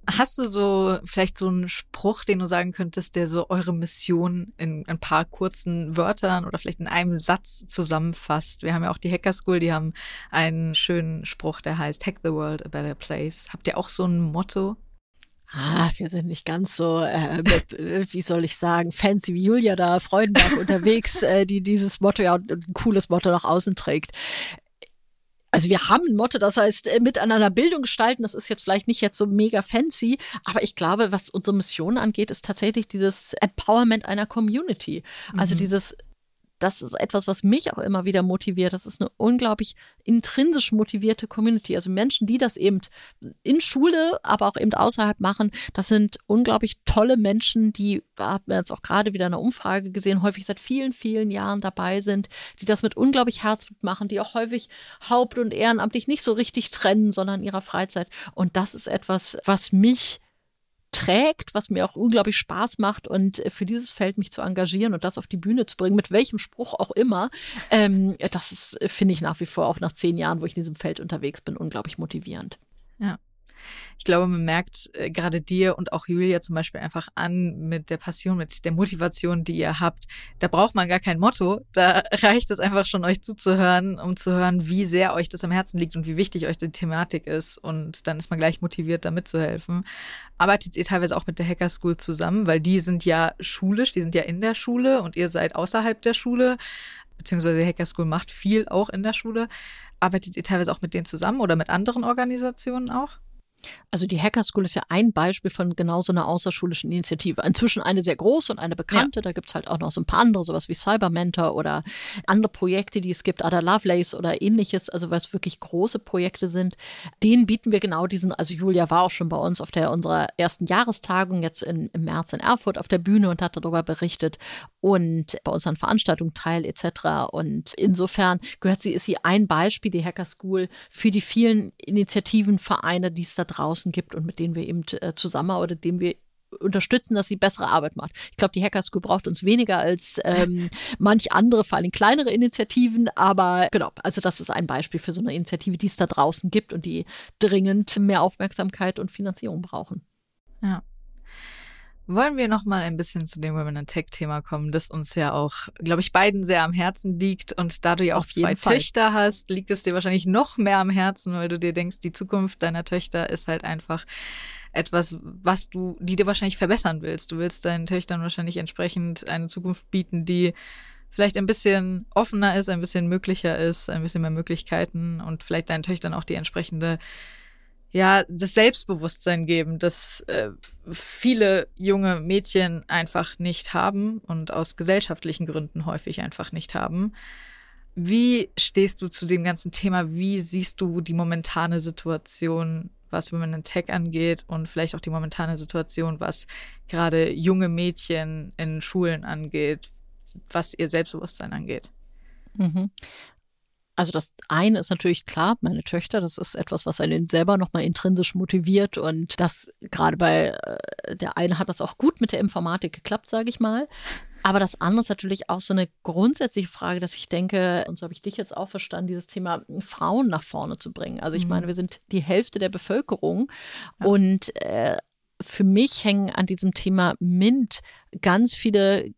Hast du so vielleicht so einen Spruch, den du sagen könntest, der so eure Mission in ein paar kurzen Wörtern oder vielleicht in einem Satz zusammenfasst? Wir haben ja auch die Hacker School, die haben einen schönen Spruch, der heißt Hack the World a Better Place. Habt ihr auch so ein Motto? Ah, wir sind nicht ganz so, äh, mit, äh, wie soll ich sagen, fancy wie Julia da Freudenberg unterwegs, äh, die dieses Motto ja ein cooles Motto nach außen trägt. Also wir haben ein Motto, das heißt äh, miteinander Bildung gestalten. Das ist jetzt vielleicht nicht jetzt so mega fancy, aber ich glaube, was unsere Mission angeht, ist tatsächlich dieses Empowerment einer Community. Also mhm. dieses das ist etwas, was mich auch immer wieder motiviert. Das ist eine unglaublich intrinsisch motivierte Community. Also Menschen, die das eben in Schule, aber auch eben außerhalb machen, das sind unglaublich tolle Menschen, die, haben wir jetzt auch gerade wieder in einer Umfrage gesehen, häufig seit vielen, vielen Jahren dabei sind, die das mit unglaublich Herzblut machen, die auch häufig haupt- und ehrenamtlich nicht so richtig trennen, sondern ihrer Freizeit. Und das ist etwas, was mich trägt, was mir auch unglaublich Spaß macht und für dieses Feld mich zu engagieren und das auf die Bühne zu bringen, mit welchem Spruch auch immer, ähm, das finde ich nach wie vor auch nach zehn Jahren, wo ich in diesem Feld unterwegs bin, unglaublich motivierend. Ja. Ich glaube, man merkt äh, gerade dir und auch Julia zum Beispiel einfach an mit der Passion, mit der Motivation, die ihr habt. Da braucht man gar kein Motto. Da (laughs) reicht es einfach schon, euch zuzuhören, um zu hören, wie sehr euch das am Herzen liegt und wie wichtig euch die Thematik ist. Und dann ist man gleich motiviert, da mitzuhelfen. Arbeitet ihr teilweise auch mit der Hacker School zusammen, weil die sind ja schulisch, die sind ja in der Schule und ihr seid außerhalb der Schule beziehungsweise die Hacker School macht viel auch in der Schule. Arbeitet ihr teilweise auch mit denen zusammen oder mit anderen Organisationen auch? Also die Hacker School ist ja ein Beispiel von genau so einer außerschulischen Initiative. Inzwischen eine sehr große und eine bekannte. Ja. Da gibt es halt auch noch so ein paar andere, sowas wie Cyber Mentor oder andere Projekte, die es gibt, Ada Lovelace oder ähnliches, also was wirklich große Projekte sind. Denen bieten wir genau diesen, also Julia war auch schon bei uns auf der unserer ersten Jahrestagung jetzt in, im März in Erfurt auf der Bühne und hat darüber berichtet und bei unseren Veranstaltungen teil etc. Und insofern gehört sie, ist sie ein Beispiel, die Hacker School, für die vielen Initiativen, Vereine, die es da draußen gibt und mit denen wir eben äh, zusammen oder denen wir unterstützen, dass sie bessere Arbeit macht. Ich glaube, die Hacker School braucht uns weniger als ähm, (laughs) manch andere, vor allem kleinere Initiativen. Aber genau, also das ist ein Beispiel für so eine Initiative, die es da draußen gibt und die dringend mehr Aufmerksamkeit und Finanzierung brauchen. Ja. Wollen wir noch mal ein bisschen zu dem Women in Tech Thema kommen, das uns ja auch, glaube ich, beiden sehr am Herzen liegt und da du ja auch zwei Fall. Töchter hast, liegt es dir wahrscheinlich noch mehr am Herzen, weil du dir denkst, die Zukunft deiner Töchter ist halt einfach etwas, was du, die dir wahrscheinlich verbessern willst. Du willst deinen Töchtern wahrscheinlich entsprechend eine Zukunft bieten, die vielleicht ein bisschen offener ist, ein bisschen möglicher ist, ein bisschen mehr Möglichkeiten und vielleicht deinen Töchtern auch die entsprechende ja, das Selbstbewusstsein geben, das äh, viele junge Mädchen einfach nicht haben und aus gesellschaftlichen Gründen häufig einfach nicht haben. Wie stehst du zu dem ganzen Thema? Wie siehst du die momentane Situation, was Women in Tech angeht und vielleicht auch die momentane Situation, was gerade junge Mädchen in Schulen angeht, was ihr Selbstbewusstsein angeht? Mhm. Also das eine ist natürlich klar, meine Töchter, das ist etwas, was einen selber nochmal intrinsisch motiviert und das gerade bei äh, der eine hat das auch gut mit der Informatik geklappt, sage ich mal. Aber das andere ist natürlich auch so eine grundsätzliche Frage, dass ich denke, und so habe ich dich jetzt auch verstanden, dieses Thema Frauen nach vorne zu bringen. Also ich mhm. meine, wir sind die Hälfte der Bevölkerung ja. und äh, für mich hängen an diesem Thema MINT ganz viele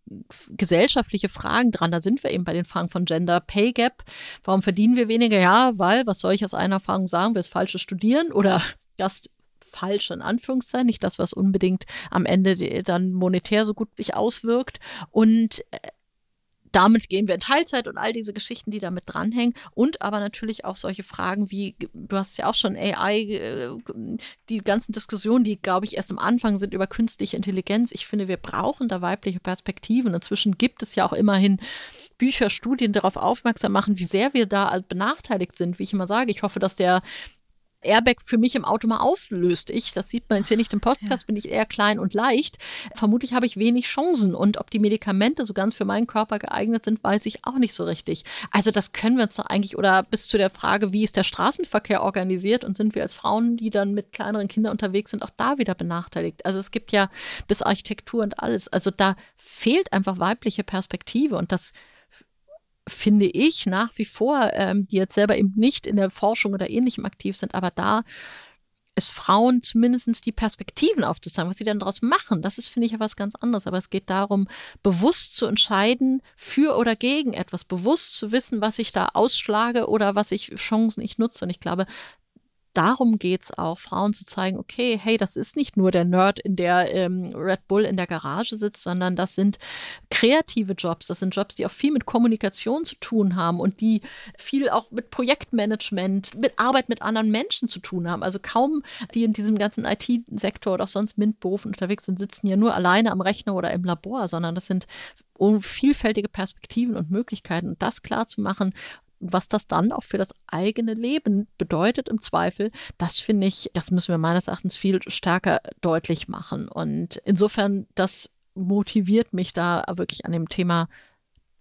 gesellschaftliche Fragen dran. Da sind wir eben bei den Fragen von Gender Pay Gap. Warum verdienen wir weniger? Ja, weil, was soll ich aus einer Erfahrung sagen, wir das falsche studieren oder (laughs) das falsche in Anführungszeichen, nicht das, was unbedingt am Ende dann monetär so gut sich auswirkt. Und äh, damit gehen wir in Teilzeit und all diese Geschichten, die damit dranhängen. Und aber natürlich auch solche Fragen wie, du hast ja auch schon AI, äh, die ganzen Diskussionen, die, glaube ich, erst am Anfang sind über künstliche Intelligenz. Ich finde, wir brauchen da weibliche Perspektiven. Inzwischen gibt es ja auch immerhin Bücher, Studien darauf aufmerksam machen, wie sehr wir da benachteiligt sind. Wie ich immer sage, ich hoffe, dass der Airbag für mich im Auto mal auflöst. Ich, das sieht man jetzt hier nicht im Podcast, ja. bin ich eher klein und leicht. Vermutlich habe ich wenig Chancen. Und ob die Medikamente so ganz für meinen Körper geeignet sind, weiß ich auch nicht so richtig. Also das können wir uns doch eigentlich, oder bis zu der Frage, wie ist der Straßenverkehr organisiert und sind wir als Frauen, die dann mit kleineren Kindern unterwegs sind, auch da wieder benachteiligt. Also es gibt ja bis Architektur und alles. Also da fehlt einfach weibliche Perspektive und das finde ich nach wie vor, ähm, die jetzt selber eben nicht in der Forschung oder ähnlichem aktiv sind, aber da es Frauen zumindest die Perspektiven aufzuzeigen, was sie dann daraus machen. Das ist, finde ich, ja was ganz anderes. Aber es geht darum, bewusst zu entscheiden für oder gegen etwas, bewusst zu wissen, was ich da ausschlage oder was ich Chancen ich nutze. Und ich glaube, darum geht es auch, Frauen zu zeigen, okay, hey, das ist nicht nur der Nerd in der ähm, Red Bull in der Garage sitzt, sondern das sind kreative Jobs, das sind Jobs, die auch viel mit Kommunikation zu tun haben und die viel auch mit Projektmanagement, mit Arbeit mit anderen Menschen zu tun haben. Also kaum die in diesem ganzen IT-Sektor oder auch sonst MINT-Berufen unterwegs sind, sitzen ja nur alleine am Rechner oder im Labor, sondern das sind vielfältige Perspektiven und Möglichkeiten. Und das klar zu machen, was das dann auch für das eigene Leben bedeutet im Zweifel, das finde ich, das müssen wir meines Erachtens viel stärker deutlich machen. Und insofern, das motiviert mich da wirklich an dem Thema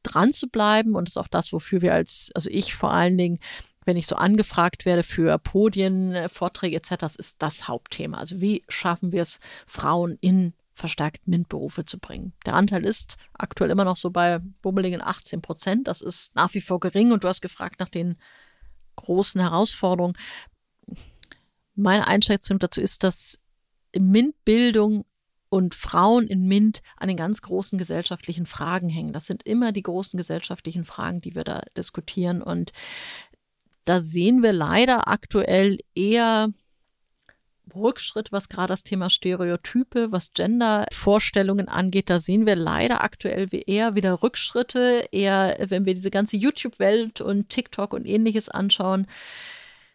dran zu bleiben und ist auch das, wofür wir als, also ich vor allen Dingen, wenn ich so angefragt werde für Podien, Vorträge etc., das ist das Hauptthema. Also wie schaffen wir es, Frauen in verstärkt MINT-Berufe zu bringen. Der Anteil ist aktuell immer noch so bei bummeligen 18 Prozent. Das ist nach wie vor gering und du hast gefragt nach den großen Herausforderungen. Meine Einschätzung dazu ist, dass MINT-Bildung und Frauen in MINT an den ganz großen gesellschaftlichen Fragen hängen. Das sind immer die großen gesellschaftlichen Fragen, die wir da diskutieren. Und da sehen wir leider aktuell eher Rückschritt, was gerade das Thema Stereotype, was Gender-Vorstellungen angeht. Da sehen wir leider aktuell eher wieder Rückschritte, eher, wenn wir diese ganze YouTube-Welt und TikTok und ähnliches anschauen.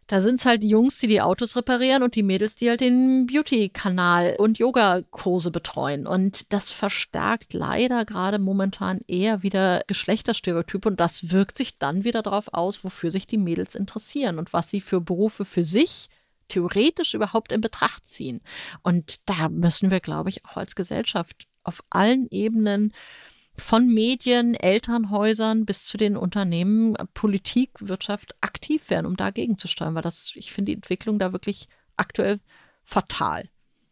Da sind es halt die Jungs, die die Autos reparieren und die Mädels, die halt den Beauty-Kanal und Yoga-Kurse betreuen. Und das verstärkt leider gerade momentan eher wieder Geschlechterstereotype und das wirkt sich dann wieder darauf aus, wofür sich die Mädels interessieren und was sie für Berufe für sich theoretisch überhaupt in Betracht ziehen. Und da müssen wir, glaube ich, auch als Gesellschaft auf allen Ebenen von Medien, Elternhäusern bis zu den Unternehmen, Politik, Wirtschaft aktiv werden, um dagegen zu steuern, weil das, ich finde die Entwicklung da wirklich aktuell fatal.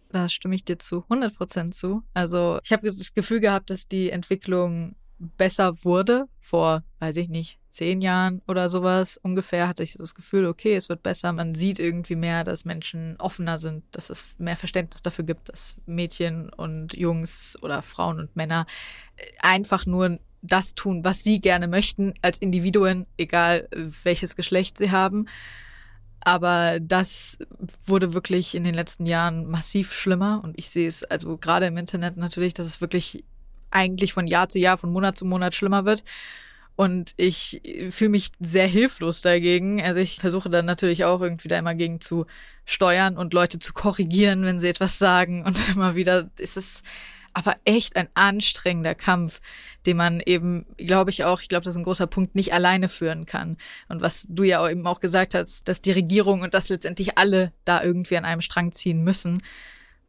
Da stimme ich dir zu 100 Prozent zu. Also ich habe das Gefühl gehabt, dass die Entwicklung besser wurde. Vor, weiß ich nicht, zehn Jahren oder sowas ungefähr hatte ich das Gefühl, okay, es wird besser. Man sieht irgendwie mehr, dass Menschen offener sind, dass es mehr Verständnis dafür gibt, dass Mädchen und Jungs oder Frauen und Männer äh, einfach nur das tun, was sie gerne möchten, als Individuen, egal welches Geschlecht sie haben. Aber das wurde wirklich in den letzten Jahren massiv schlimmer und ich sehe es also gerade im Internet natürlich, dass es wirklich eigentlich von Jahr zu Jahr, von Monat zu Monat schlimmer wird. Und ich fühle mich sehr hilflos dagegen. Also ich versuche dann natürlich auch irgendwie da immer gegen zu steuern und Leute zu korrigieren, wenn sie etwas sagen. Und (laughs) immer wieder ist es aber echt ein anstrengender Kampf, den man eben, glaube ich auch, ich glaube, das ist ein großer Punkt, nicht alleine führen kann. Und was du ja eben auch gesagt hast, dass die Regierung und dass letztendlich alle da irgendwie an einem Strang ziehen müssen,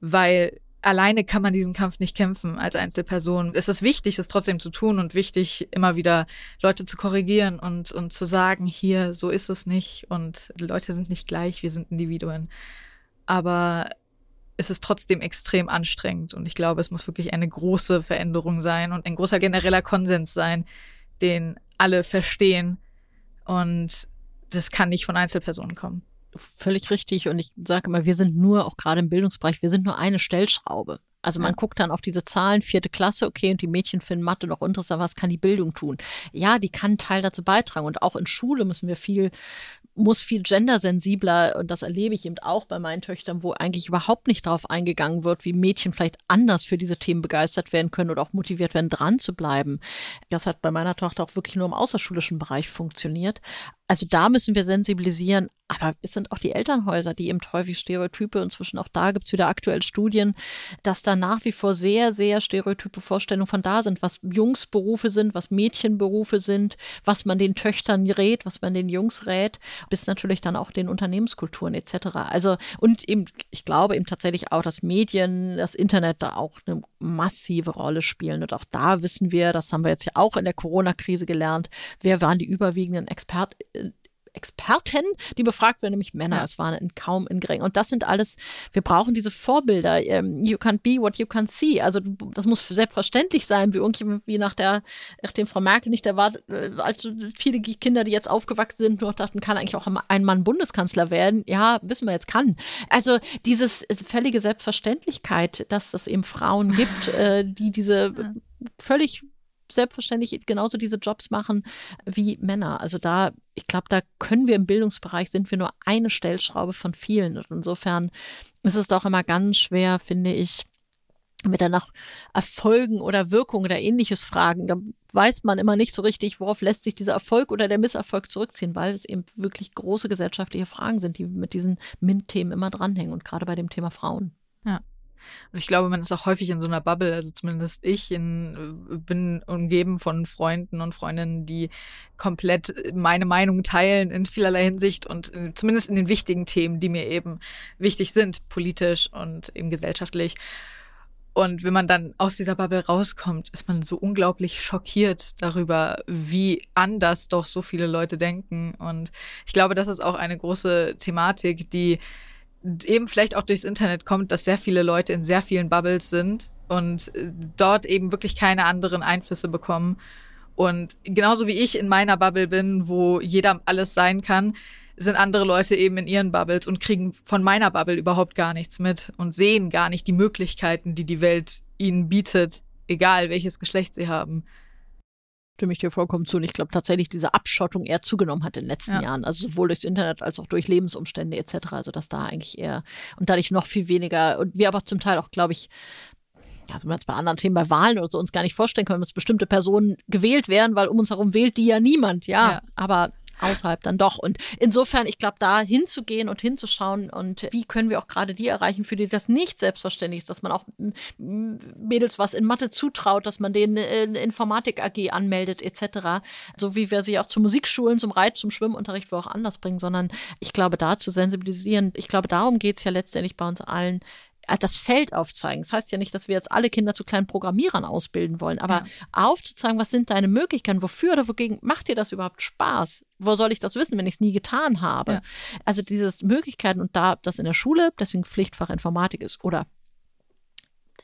weil alleine kann man diesen Kampf nicht kämpfen als Einzelperson. Es ist wichtig, es trotzdem zu tun und wichtig, immer wieder Leute zu korrigieren und, und zu sagen, hier, so ist es nicht und Leute sind nicht gleich, wir sind Individuen. Aber es ist trotzdem extrem anstrengend und ich glaube, es muss wirklich eine große Veränderung sein und ein großer genereller Konsens sein, den alle verstehen und das kann nicht von Einzelpersonen kommen völlig richtig. Und ich sage immer, wir sind nur, auch gerade im Bildungsbereich, wir sind nur eine Stellschraube. Also man ja. guckt dann auf diese Zahlen, vierte Klasse, okay, und die Mädchen finden Mathe noch interessanter, was kann die Bildung tun? Ja, die kann Teil dazu beitragen. Und auch in Schule müssen wir viel, muss viel gendersensibler, und das erlebe ich eben auch bei meinen Töchtern, wo eigentlich überhaupt nicht darauf eingegangen wird, wie Mädchen vielleicht anders für diese Themen begeistert werden können oder auch motiviert werden, dran zu bleiben. Das hat bei meiner Tochter auch wirklich nur im außerschulischen Bereich funktioniert. Also da müssen wir sensibilisieren. Aber es sind auch die Elternhäuser, die eben häufig Stereotype, inzwischen auch da gibt es wieder aktuell Studien, dass da nach wie vor sehr, sehr stereotype Vorstellungen von da sind, was Jungsberufe sind, was Mädchenberufe sind, was man den Töchtern rät, was man den Jungs rät, bis natürlich dann auch den Unternehmenskulturen etc. Also und eben, ich glaube eben tatsächlich auch, dass Medien, das Internet da auch eine massive Rolle spielen. Und auch da wissen wir, das haben wir jetzt ja auch in der Corona-Krise gelernt, wer waren die überwiegenden Experten Experten, die befragt werden, nämlich Männer. Ja. Es waren in, kaum in gering. Und das sind alles, wir brauchen diese Vorbilder. Ähm, you can't be what you can see. Also das muss selbstverständlich sein, wie irgendwie wie nach der, nachdem Frau Merkel nicht erwartet, äh, als viele Kinder, die jetzt aufgewachsen sind, nur dachten, kann eigentlich auch ein Mann Bundeskanzler werden. Ja, wissen wir jetzt, kann. Also dieses völlige Selbstverständlichkeit, dass es eben Frauen gibt, äh, die diese völlig selbstverständlich genauso diese Jobs machen wie Männer. Also da, ich glaube, da können wir im Bildungsbereich sind wir nur eine Stellschraube von vielen. Und insofern ist es doch immer ganz schwer, finde ich, mit dann nach Erfolgen oder Wirkungen oder ähnliches fragen. Da weiß man immer nicht so richtig, worauf lässt sich dieser Erfolg oder der Misserfolg zurückziehen, weil es eben wirklich große gesellschaftliche Fragen sind, die mit diesen MINT-Themen immer dranhängen und gerade bei dem Thema Frauen. Ja. Und ich glaube, man ist auch häufig in so einer Bubble, also zumindest ich in, bin umgeben von Freunden und Freundinnen, die komplett meine Meinung teilen in vielerlei Hinsicht und äh, zumindest in den wichtigen Themen, die mir eben wichtig sind, politisch und eben gesellschaftlich. Und wenn man dann aus dieser Bubble rauskommt, ist man so unglaublich schockiert darüber, wie anders doch so viele Leute denken. Und ich glaube, das ist auch eine große Thematik, die eben vielleicht auch durchs Internet kommt, dass sehr viele Leute in sehr vielen Bubbles sind und äh, dort eben wirklich keine anderen Einflüsse bekommen. Und genauso wie ich in meiner Bubble bin, wo jeder alles sein kann, sind andere Leute eben in ihren Bubbles und kriegen von meiner Bubble überhaupt gar nichts mit und sehen gar nicht die Möglichkeiten, die die Welt ihnen bietet, egal welches Geschlecht sie haben stimme ich dir vollkommen zu. Und ich glaube tatsächlich, diese Abschottung eher zugenommen hat in den letzten ja. Jahren. Also sowohl durchs Internet als auch durch Lebensumstände etc. Also dass da eigentlich eher und dadurch noch viel weniger und wir aber zum Teil auch, glaube ich, ja, wenn wir jetzt bei anderen Themen, bei Wahlen oder so uns gar nicht vorstellen können, dass bestimmte Personen gewählt werden, weil um uns herum wählt die ja niemand, ja. ja. Aber außerhalb dann doch. Und insofern, ich glaube, da hinzugehen und hinzuschauen und wie können wir auch gerade die erreichen, für die das nicht selbstverständlich ist, dass man auch Mädels was in Mathe zutraut, dass man denen eine Informatik AG anmeldet etc. So wie wir sie auch zu Musikschulen, zum Reit, zum Schwimmunterricht, wo auch anders bringen, sondern ich glaube, da zu sensibilisieren, ich glaube, darum geht es ja letztendlich bei uns allen, das Feld aufzeigen. Das heißt ja nicht, dass wir jetzt alle Kinder zu kleinen Programmierern ausbilden wollen, aber ja. aufzuzeigen, was sind deine Möglichkeiten, wofür oder wogegen macht dir das überhaupt Spaß? Wo soll ich das wissen, wenn ich es nie getan habe? Ja. Also diese Möglichkeiten und da das in der Schule, deswegen Pflichtfach Informatik ist oder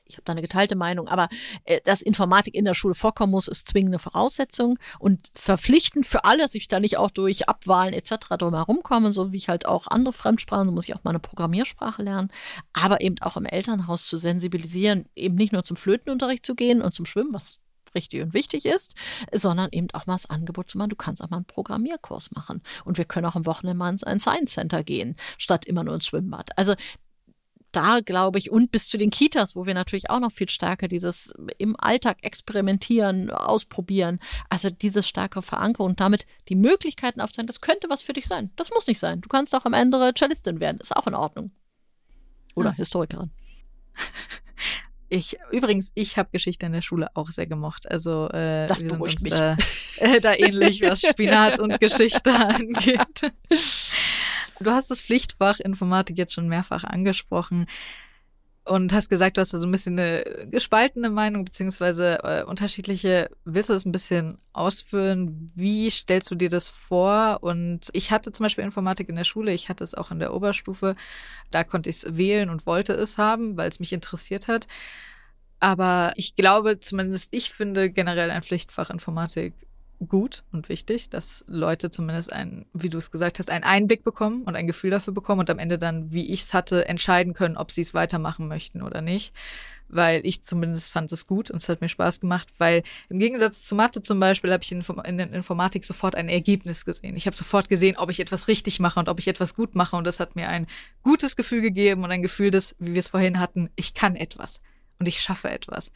ich habe da eine geteilte Meinung, aber äh, dass Informatik in der Schule vorkommen muss, ist zwingende Voraussetzung und verpflichtend für alle, dass ich da nicht auch durch Abwahlen etc. drum herum komme, so wie ich halt auch andere Fremdsprachen, so muss ich auch mal eine Programmiersprache lernen, aber eben auch im Elternhaus zu sensibilisieren, eben nicht nur zum Flötenunterricht zu gehen und zum Schwimmen, was richtig und wichtig ist, sondern eben auch mal das Angebot zu machen, du kannst auch mal einen Programmierkurs machen. Und wir können auch am Wochenende mal in ein Science Center gehen, statt immer nur ins Schwimmbad. Also da glaube ich, und bis zu den Kitas, wo wir natürlich auch noch viel stärker dieses im Alltag experimentieren, ausprobieren, also dieses stärkere Verankerung und damit die Möglichkeiten aufzeigen, das könnte was für dich sein. Das muss nicht sein. Du kannst auch am Ende Cellistin werden, ist auch in Ordnung. Oder ja. Historikerin. (laughs) Ich, übrigens, ich habe Geschichte in der Schule auch sehr gemocht. Also äh, das wir sind uns mich. Da, äh, (laughs) da ähnlich, was Spinat und Geschichte (laughs) angeht. Du hast das Pflichtfach Informatik jetzt schon mehrfach angesprochen und hast gesagt, du hast da so ein bisschen eine gespaltene Meinung beziehungsweise äh, unterschiedliche. Willst du das ein bisschen ausführen? Wie stellst du dir das vor? Und ich hatte zum Beispiel Informatik in der Schule, ich hatte es auch in der Oberstufe. Da konnte ich es wählen und wollte es haben, weil es mich interessiert hat. Aber ich glaube, zumindest ich finde generell ein Pflichtfach Informatik gut und wichtig, dass Leute zumindest ein, wie du es gesagt hast, einen Einblick bekommen und ein Gefühl dafür bekommen und am Ende dann, wie ich es hatte, entscheiden können, ob sie es weitermachen möchten oder nicht. Weil ich zumindest fand es gut und es hat mir Spaß gemacht, weil im Gegensatz zu Mathe zum Beispiel habe ich in, der Informatik sofort ein Ergebnis gesehen. Ich habe sofort gesehen, ob ich etwas richtig mache und ob ich etwas gut mache und das hat mir ein gutes Gefühl gegeben und ein Gefühl, dass, wie wir es vorhin hatten, ich kann etwas und ich schaffe etwas.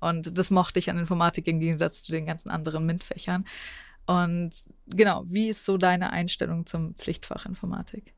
Und das mochte ich an Informatik im Gegensatz zu den ganzen anderen MINT-Fächern. Und genau, wie ist so deine Einstellung zum Pflichtfach Informatik?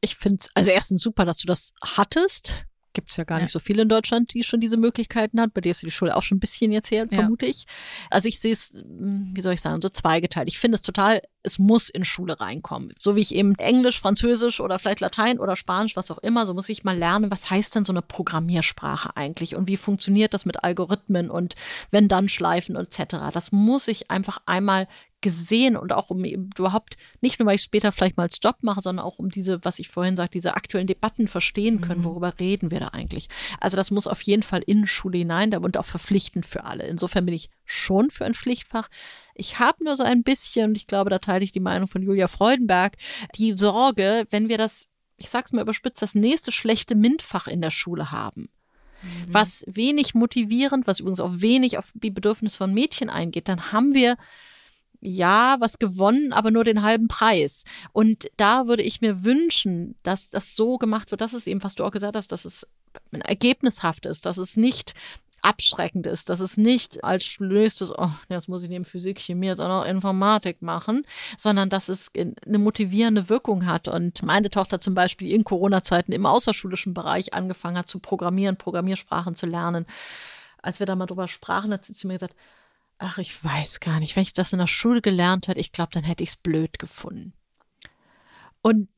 Ich finde es, also erstens super, dass du das hattest gibt es ja gar ja. nicht so viele in Deutschland, die schon diese Möglichkeiten hat. Bei dir ist die Schule auch schon ein bisschen jetzt her, vermute ja. ich. Also ich sehe es, hm, wie soll ich sagen, so zweigeteilt. Ich finde es total, es muss in Schule reinkommen. So wie ich eben Englisch, Französisch oder vielleicht Latein oder Spanisch, was auch immer, so muss ich mal lernen, was heißt denn so eine Programmiersprache eigentlich und wie funktioniert das mit Algorithmen und wenn dann Schleifen etc. Das muss ich einfach einmal gesehen und auch um überhaupt, nicht nur, weil ich später vielleicht mal als Job mache, sondern auch um diese, was ich vorhin sagte, diese aktuellen Debatten verstehen können, mhm. worüber reden wir da eigentlich. Also das muss auf jeden Fall in Schule hinein und auch verpflichtend für alle. Insofern bin ich schon für ein Pflichtfach. Ich habe nur so ein bisschen, und ich glaube, da teile ich die Meinung von Julia Freudenberg, die Sorge, wenn wir das, ich sag's mal überspitzt, das nächste schlechte MINT-Fach in der Schule haben, mhm. was wenig motivierend, was übrigens auch wenig auf die Bedürfnisse von Mädchen eingeht, dann haben wir ja, was gewonnen, aber nur den halben Preis. Und da würde ich mir wünschen, dass das so gemacht wird, dass es eben, was du auch gesagt hast, dass es ergebnishaft ist, dass es nicht abschreckend ist, dass es nicht als löstes, oh, jetzt muss ich neben Physik, Chemie jetzt auch noch Informatik machen, sondern dass es eine motivierende Wirkung hat. Und meine Tochter zum Beispiel in Corona-Zeiten im außerschulischen Bereich angefangen hat zu programmieren, Programmiersprachen zu lernen. Als wir da mal drüber sprachen, hat sie zu mir gesagt, ach, ich weiß gar nicht, wenn ich das in der Schule gelernt hätte, ich glaube, dann hätte ich es blöd gefunden. Und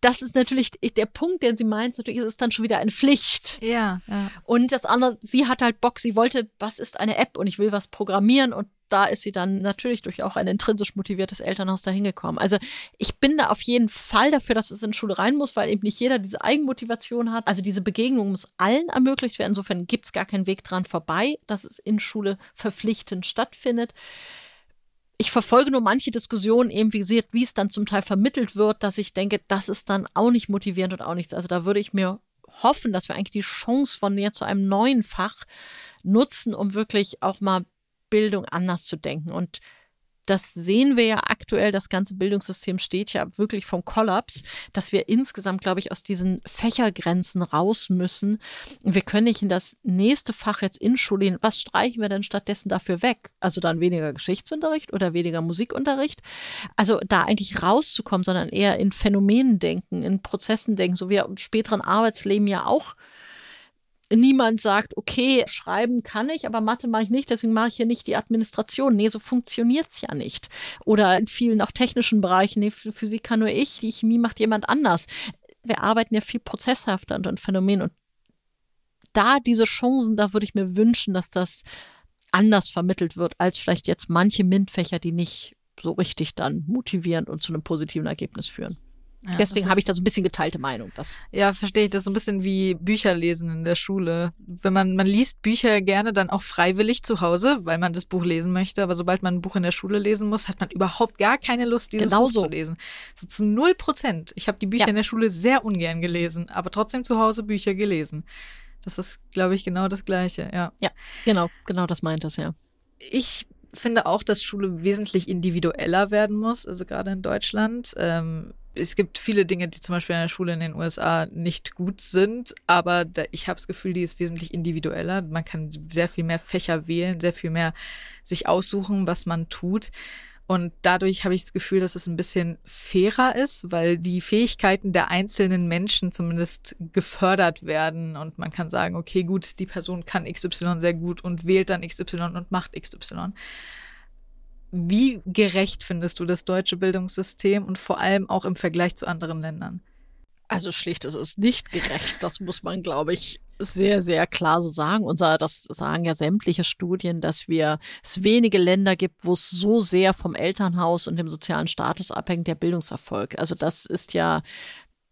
das ist natürlich der Punkt, den sie meint, natürlich ist es dann schon wieder eine Pflicht. Ja, ja. Und das andere, sie hat halt Bock, sie wollte, was ist eine App und ich will was programmieren und da ist sie dann natürlich durch auch ein intrinsisch motiviertes Elternhaus dahin gekommen. Also ich bin da auf jeden Fall dafür, dass es in Schule rein muss, weil eben nicht jeder diese Eigenmotivation hat. Also diese Begegnung muss allen ermöglicht werden. Insofern gibt es gar keinen Weg dran vorbei, dass es in Schule verpflichtend stattfindet. Ich verfolge nur manche Diskussionen eben, wie es dann zum Teil vermittelt wird, dass ich denke, das ist dann auch nicht motivierend und auch nichts. Also da würde ich mir hoffen, dass wir eigentlich die Chance von jetzt zu einem neuen Fach nutzen, um wirklich auch mal Bildung anders zu denken. Und das sehen wir ja aktuell, das ganze Bildungssystem steht ja wirklich vom Kollaps, dass wir insgesamt, glaube ich, aus diesen Fächergrenzen raus müssen. Wir können nicht in das nächste Fach jetzt in Schulen, was streichen wir denn stattdessen dafür weg? Also dann weniger Geschichtsunterricht oder weniger Musikunterricht? Also da eigentlich rauszukommen, sondern eher in Phänomenen denken, in Prozessen denken, so wie wir im späteren Arbeitsleben ja auch niemand sagt, okay, schreiben kann ich, aber Mathe mache ich nicht, deswegen mache ich hier nicht die Administration. Nee, so funktioniert es ja nicht. Oder in vielen auch technischen Bereichen, nee, Physik kann nur ich, die Chemie macht jemand anders. Wir arbeiten ja viel prozesshafter an Phänomenen und da diese Chancen, da würde ich mir wünschen, dass das anders vermittelt wird, als vielleicht jetzt manche MINT-Fächer, die nicht so richtig dann motivierend und zu einem positiven Ergebnis führen. Ja, Deswegen habe ich da so ein bisschen geteilte Meinung. Das ja, verstehe ich. Das ist so ein bisschen wie Bücher lesen in der Schule. Wenn man, man liest Bücher gerne dann auch freiwillig zu Hause, weil man das Buch lesen möchte. Aber sobald man ein Buch in der Schule lesen muss, hat man überhaupt gar keine Lust, dieses genau Buch so. zu lesen. So zu null Prozent. Ich habe die Bücher ja. in der Schule sehr ungern gelesen, aber trotzdem zu Hause Bücher gelesen. Das ist, glaube ich, genau das Gleiche, ja. Ja, genau, genau das meint es, ja. Ich finde auch, dass Schule wesentlich individueller werden muss, also gerade in Deutschland. Ähm, es gibt viele Dinge, die zum Beispiel in der Schule in den USA nicht gut sind, aber da, ich habe das Gefühl, die ist wesentlich individueller. Man kann sehr viel mehr Fächer wählen, sehr viel mehr sich aussuchen, was man tut. Und dadurch habe ich das Gefühl, dass es ein bisschen fairer ist, weil die Fähigkeiten der einzelnen Menschen zumindest gefördert werden und man kann sagen, okay, gut, die Person kann XY sehr gut und wählt dann XY und macht XY. Wie gerecht findest du das deutsche Bildungssystem und vor allem auch im Vergleich zu anderen Ländern? Also schlicht, es ist nicht gerecht. Das muss man, glaube ich, sehr, sehr klar so sagen. Unser, das sagen ja sämtliche Studien, dass wir es wenige Länder gibt, wo es so sehr vom Elternhaus und dem sozialen Status abhängt, der Bildungserfolg. Also das ist ja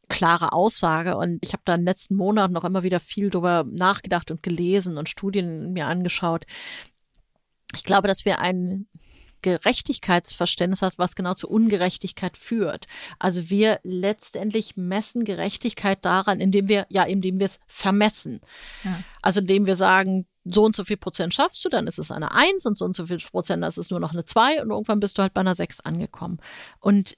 klare Aussage. Und ich habe da in den letzten Monaten noch immer wieder viel darüber nachgedacht und gelesen und Studien mir angeschaut. Ich glaube, dass wir ein Gerechtigkeitsverständnis hat, was genau zu Ungerechtigkeit führt. Also wir letztendlich messen Gerechtigkeit daran, indem wir, ja, indem wir es vermessen. Ja. Also indem wir sagen, so und so viel Prozent schaffst du, dann ist es eine Eins und so und so viel Prozent, dann ist nur noch eine Zwei und irgendwann bist du halt bei einer Sechs angekommen. Und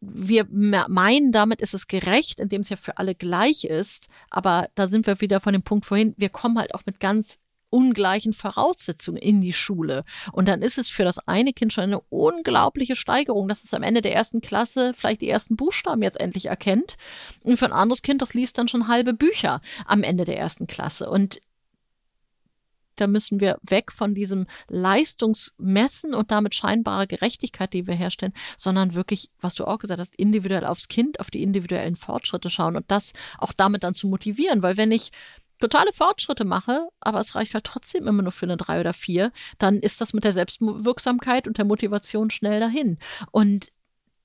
wir meinen, damit ist es gerecht, indem es ja für alle gleich ist. Aber da sind wir wieder von dem Punkt vorhin, wir kommen halt auch mit ganz ungleichen Voraussetzungen in die Schule. Und dann ist es für das eine Kind schon eine unglaubliche Steigerung, dass es am Ende der ersten Klasse vielleicht die ersten Buchstaben jetzt endlich erkennt. Und für ein anderes Kind, das liest dann schon halbe Bücher am Ende der ersten Klasse. Und da müssen wir weg von diesem Leistungsmessen und damit scheinbare Gerechtigkeit, die wir herstellen, sondern wirklich, was du auch gesagt hast, individuell aufs Kind, auf die individuellen Fortschritte schauen und das auch damit dann zu motivieren. Weil wenn ich totale Fortschritte mache, aber es reicht halt trotzdem immer nur für eine drei oder vier, dann ist das mit der Selbstwirksamkeit und der Motivation schnell dahin. Und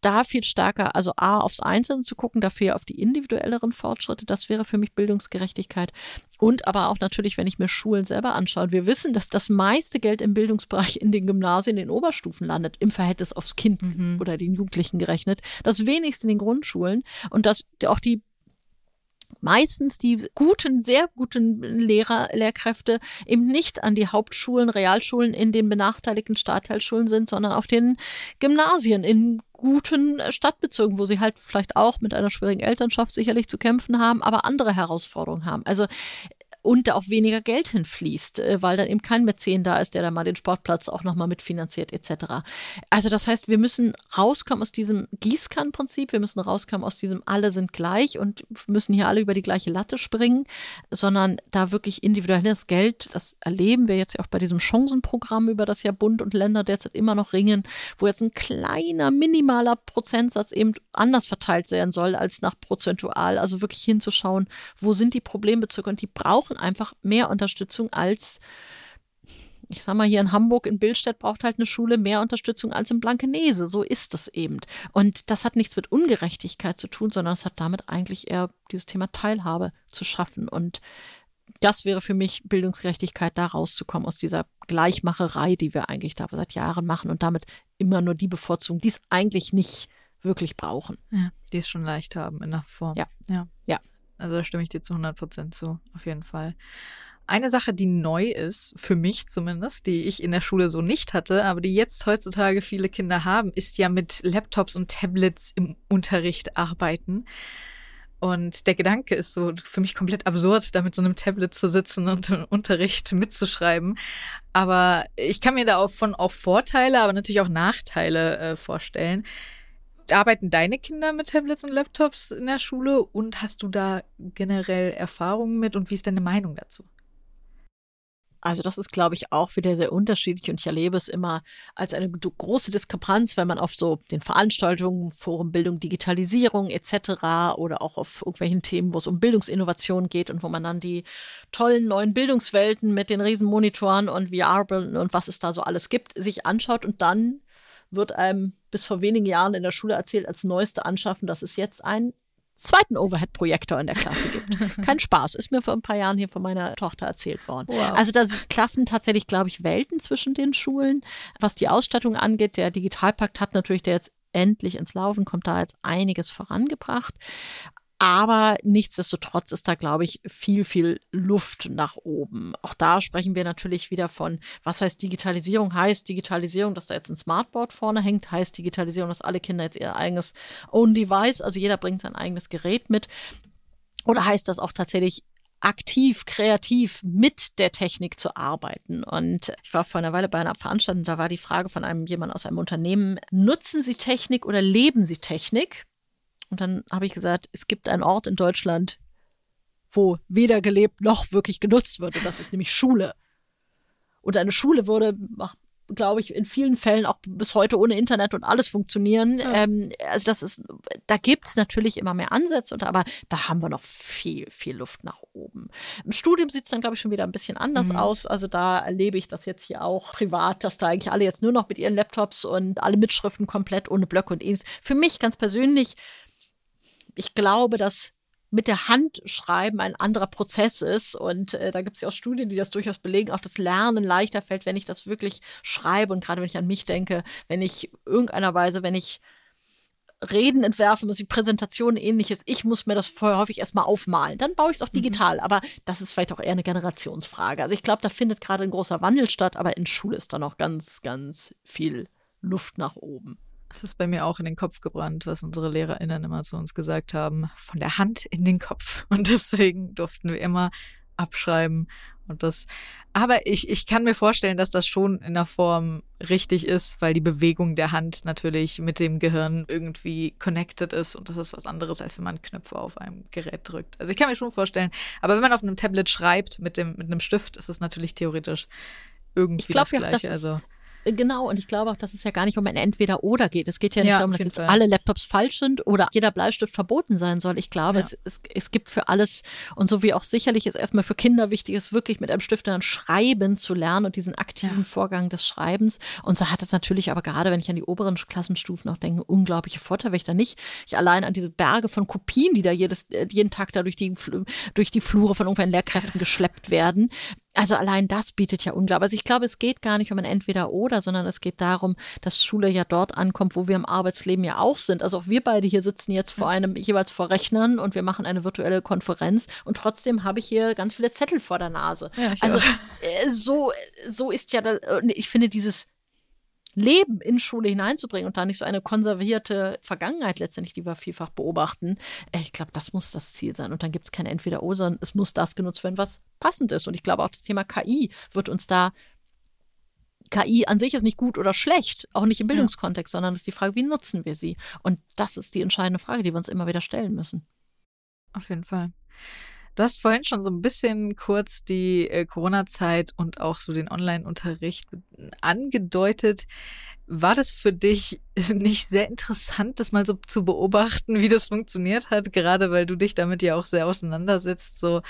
da viel stärker, also A, aufs Einzelne zu gucken, dafür auf die individuelleren Fortschritte, das wäre für mich Bildungsgerechtigkeit. Und aber auch natürlich, wenn ich mir Schulen selber anschaue. Wir wissen, dass das meiste Geld im Bildungsbereich in den Gymnasien, in den Oberstufen landet, im Verhältnis aufs Kind mhm. oder den Jugendlichen gerechnet. Das wenigste in den Grundschulen und dass auch die meistens die guten, sehr guten Lehrer, Lehrkräfte eben nicht an die Hauptschulen, Realschulen in den benachteiligten Stadtteilschulen sind, sondern auf den Gymnasien in guten Stadtbezirken, wo sie halt vielleicht auch mit einer schwierigen Elternschaft sicherlich zu kämpfen haben, aber andere Herausforderungen haben. Also und auch weniger Geld hinfließt, äh, weil dann eben kein Mäzen da ist, der da mal den Sportplatz auch nochmal mitfinanziert etc. Also das heißt, wir müssen rauskommen aus diesem Gießkannenprinzip, wir müssen rauskommen aus diesem alle sind gleich und müssen hier alle über die gleiche Latte springen, sondern da wirklich individuelles Geld, das erleben wir jetzt ja auch bei diesem Chancenprogramm, über das ja Bund und Länder derzeit immer noch ringen, wo jetzt ein kleiner, minimaler Prozentsatz eben anders verteilt werden soll als nach prozentual, also wirklich hinzuschauen, wo sind die Problembezirke und die brauchen brauchen einfach mehr Unterstützung als ich sag mal, hier in Hamburg, in Billstedt braucht halt eine Schule mehr Unterstützung als in Blankenese. So ist es eben. Und das hat nichts mit Ungerechtigkeit zu tun, sondern es hat damit eigentlich eher dieses Thema Teilhabe zu schaffen. Und das wäre für mich Bildungsgerechtigkeit, da rauszukommen aus dieser Gleichmacherei, die wir eigentlich da seit Jahren machen und damit immer nur die bevorzugen, die es eigentlich nicht wirklich brauchen. Ja, die es schon leicht haben in der Form. Ja. Ja. ja. Also da stimme ich dir zu 100 Prozent zu, auf jeden Fall. Eine Sache, die neu ist, für mich zumindest, die ich in der Schule so nicht hatte, aber die jetzt heutzutage viele Kinder haben, ist ja mit Laptops und Tablets im Unterricht arbeiten. Und der Gedanke ist so für mich komplett absurd, da mit so einem Tablet zu sitzen und im Unterricht mitzuschreiben. Aber ich kann mir davon auch Vorteile, aber natürlich auch Nachteile äh, vorstellen. Arbeiten deine Kinder mit Tablets und Laptops in der Schule und hast du da generell Erfahrungen mit und wie ist deine Meinung dazu? Also das ist, glaube ich, auch wieder sehr unterschiedlich und ich erlebe es immer als eine große Diskrepanz, wenn man auf so den Veranstaltungen, Forum Bildung, Digitalisierung etc. oder auch auf irgendwelchen Themen, wo es um Bildungsinnovation geht und wo man dann die tollen neuen Bildungswelten mit den Riesenmonitoren und VR und was es da so alles gibt, sich anschaut und dann wird einem bis vor wenigen Jahren in der Schule erzählt, als neueste Anschaffen, dass es jetzt einen zweiten Overhead-Projektor in der Klasse gibt. (laughs) Kein Spaß, ist mir vor ein paar Jahren hier von meiner Tochter erzählt worden. Wow. Also da klaffen tatsächlich, glaube ich, Welten zwischen den Schulen. Was die Ausstattung angeht, der Digitalpakt hat natürlich, der jetzt endlich ins Laufen kommt, da jetzt einiges vorangebracht. Aber nichtsdestotrotz ist da, glaube ich, viel, viel Luft nach oben. Auch da sprechen wir natürlich wieder von, was heißt Digitalisierung? Heißt Digitalisierung, dass da jetzt ein Smartboard vorne hängt? Heißt Digitalisierung, dass alle Kinder jetzt ihr eigenes Own Device, also jeder bringt sein eigenes Gerät mit? Oder heißt das auch tatsächlich aktiv, kreativ mit der Technik zu arbeiten. Und ich war vor einer Weile bei einer Veranstaltung, da war die Frage von einem jemand aus einem Unternehmen, nutzen Sie Technik oder leben Sie Technik? Und dann habe ich gesagt, es gibt einen Ort in Deutschland, wo weder gelebt noch wirklich genutzt wird. Und das ist nämlich Schule. Und eine Schule würde, glaube ich, in vielen Fällen auch bis heute ohne Internet und alles funktionieren. Ja. Ähm, also das ist, da gibt es natürlich immer mehr Ansätze, aber da haben wir noch viel, viel Luft nach oben. Im Studium sieht es dann, glaube ich, schon wieder ein bisschen anders mhm. aus. Also da erlebe ich das jetzt hier auch privat, dass da eigentlich alle jetzt nur noch mit ihren Laptops und alle Mitschriften komplett ohne Blöcke und ähnliches. Für mich ganz persönlich ich glaube, dass mit der Hand schreiben ein anderer Prozess ist. Und äh, da gibt es ja auch Studien, die das durchaus belegen, auch das Lernen leichter fällt, wenn ich das wirklich schreibe. Und gerade wenn ich an mich denke, wenn ich irgendeiner Weise, wenn ich Reden entwerfe, muss ich Präsentationen ähnliches. Ich muss mir das vorher häufig erstmal aufmalen. Dann baue ich es auch mhm. digital. Mhm. Aber das ist vielleicht auch eher eine Generationsfrage. Also ich glaube, da findet gerade ein großer Wandel statt, aber in Schule ist da noch ganz, ganz viel Luft nach oben. Es ist bei mir auch in den Kopf gebrannt, was unsere LehrerInnen immer zu uns gesagt haben. Von der Hand in den Kopf. (laughs) Und deswegen durften wir immer abschreiben Und das, aber ich, ich kann mir vorstellen, dass das schon in der Form richtig ist, weil die Bewegung der Hand natürlich mit dem Gehirn irgendwie connected ist und das ist was anderes, als wenn man Knöpfe auf einem Gerät drückt. Also ich kann mir schon vorstellen, aber wenn man auf einem Tablet schreibt mit dem, mit einem Stift, ist es natürlich theoretisch irgendwie ich glaub, das Gleiche. Ja, das also Genau, und ich glaube auch, dass es ja gar nicht um ein Entweder-Oder geht. Es geht ja nicht ja, darum, dass jetzt Fall. alle Laptops falsch sind oder jeder Bleistift verboten sein soll. Ich glaube, ja. es, es, es gibt für alles und so wie auch sicherlich es erstmal für Kinder wichtig ist, wirklich mit einem Stift dann Schreiben zu lernen und diesen aktiven ja. Vorgang des Schreibens. Und so hat es natürlich aber gerade, wenn ich an die oberen Klassenstufen noch denke, unglaubliche Vorteile, wenn ich da nicht, ich allein an diese Berge von Kopien, die da jedes, äh, jeden Tag da durch die, durch die Flure von irgendwelchen Lehrkräften (laughs) geschleppt werden, also allein das bietet ja unglaublich. Also ich glaube, es geht gar nicht um ein Entweder-Oder, sondern es geht darum, dass Schule ja dort ankommt, wo wir im Arbeitsleben ja auch sind. Also auch wir beide hier sitzen jetzt vor einem, jeweils vor Rechnern und wir machen eine virtuelle Konferenz und trotzdem habe ich hier ganz viele Zettel vor der Nase. Ja, also äh, so, so ist ja, das, ich finde dieses Leben in Schule hineinzubringen und da nicht so eine konservierte Vergangenheit letztendlich, die wir vielfach beobachten. Äh, ich glaube, das muss das Ziel sein. Und dann gibt es kein Entweder-Oder, sondern es muss das genutzt werden, was passend ist. Und ich glaube auch das Thema KI wird uns da KI an sich ist nicht gut oder schlecht, auch nicht im Bildungskontext, ja. sondern es ist die Frage, wie nutzen wir sie? Und das ist die entscheidende Frage, die wir uns immer wieder stellen müssen. Auf jeden Fall. Du hast vorhin schon so ein bisschen kurz die äh, Corona-Zeit und auch so den Online-Unterricht angedeutet. War das für dich (laughs) nicht sehr interessant, das mal so zu beobachten, wie das funktioniert hat, gerade weil du dich damit ja auch sehr auseinandersetzt, so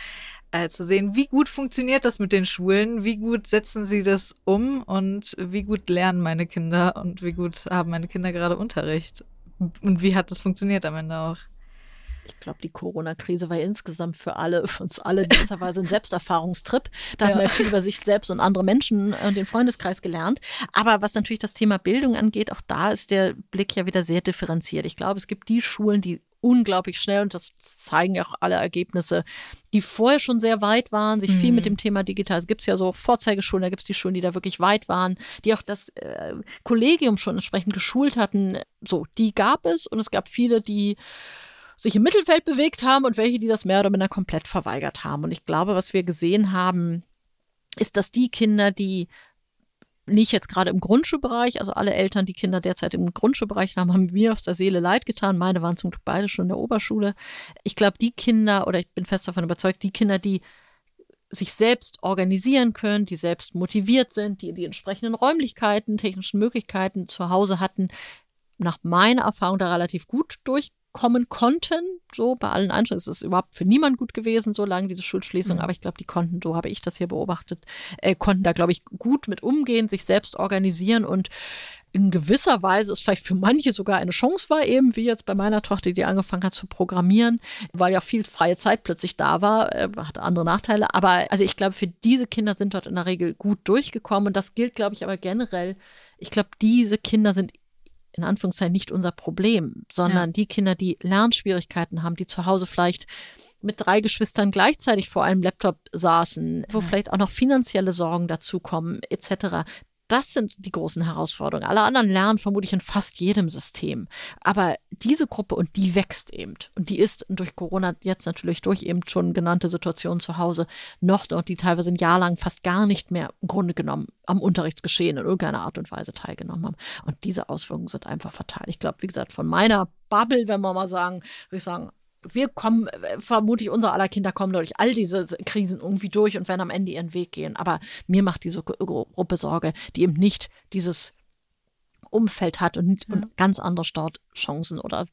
äh, zu sehen, wie gut funktioniert das mit den Schulen, wie gut setzen sie das um? Und wie gut lernen meine Kinder? Und wie gut haben meine Kinder gerade Unterricht? Und wie hat das funktioniert am Ende auch? Ich glaube, die Corona-Krise war insgesamt für alle, für uns alle in gewisser Weise ein Selbsterfahrungstrip. Da ja. haben wir viel über sich selbst und andere Menschen und äh, den Freundeskreis gelernt. Aber was natürlich das Thema Bildung angeht, auch da ist der Blick ja wieder sehr differenziert. Ich glaube, es gibt die Schulen, die unglaublich schnell, und das zeigen ja auch alle Ergebnisse, die vorher schon sehr weit waren, sich mhm. viel mit mhm. dem Thema digital. Es gibt ja so Vorzeigeschulen, da gibt es die Schulen, die da wirklich weit waren, die auch das äh, Kollegium schon entsprechend geschult hatten. So, die gab es und es gab viele, die sich im Mittelfeld bewegt haben und welche, die das mehr oder minder komplett verweigert haben. Und ich glaube, was wir gesehen haben, ist, dass die Kinder, die nicht jetzt gerade im Grundschulbereich, also alle Eltern, die Kinder derzeit im Grundschulbereich haben, haben mir aus der Seele leid getan. Meine waren zum Glück beide schon in der Oberschule. Ich glaube, die Kinder, oder ich bin fest davon überzeugt, die Kinder, die sich selbst organisieren können, die selbst motiviert sind, die die entsprechenden Räumlichkeiten, technischen Möglichkeiten zu Hause hatten, nach meiner Erfahrung da relativ gut durch kommen konnten, so bei allen Einschränkungen. Es ist überhaupt für niemand gut gewesen, so lange diese Schulschließung, mhm. aber ich glaube, die konnten, so habe ich das hier beobachtet, äh, konnten da, glaube ich, gut mit umgehen, sich selbst organisieren und in gewisser Weise ist vielleicht für manche sogar eine Chance war, eben wie jetzt bei meiner Tochter, die angefangen hat zu programmieren, weil ja viel freie Zeit plötzlich da war, äh, hatte andere Nachteile. Aber also ich glaube, für diese Kinder sind dort in der Regel gut durchgekommen und das gilt, glaube ich, aber generell. Ich glaube, diese Kinder sind in Anführungszeichen nicht unser Problem, sondern ja. die Kinder, die Lernschwierigkeiten haben, die zu Hause vielleicht mit drei Geschwistern gleichzeitig vor einem Laptop saßen, wo ja. vielleicht auch noch finanzielle Sorgen dazukommen, etc. Das sind die großen Herausforderungen. Alle anderen lernen vermutlich in fast jedem System. Aber diese Gruppe, und die wächst eben, und die ist durch Corona jetzt natürlich durch eben schon genannte Situationen zu Hause noch dort, die teilweise ein Jahr lang fast gar nicht mehr im Grunde genommen am Unterrichtsgeschehen in irgendeiner Art und Weise teilgenommen haben. Und diese Auswirkungen sind einfach fatal. Ich glaube, wie gesagt, von meiner Bubble, wenn wir mal sagen, würde ich sagen, wir kommen, äh, vermutlich unsere aller Kinder kommen durch all diese Krisen irgendwie durch und werden am Ende ihren Weg gehen. Aber mir macht diese Gruppe Sorge, die eben nicht dieses Umfeld hat und, ja. und ganz andere Startchancen oder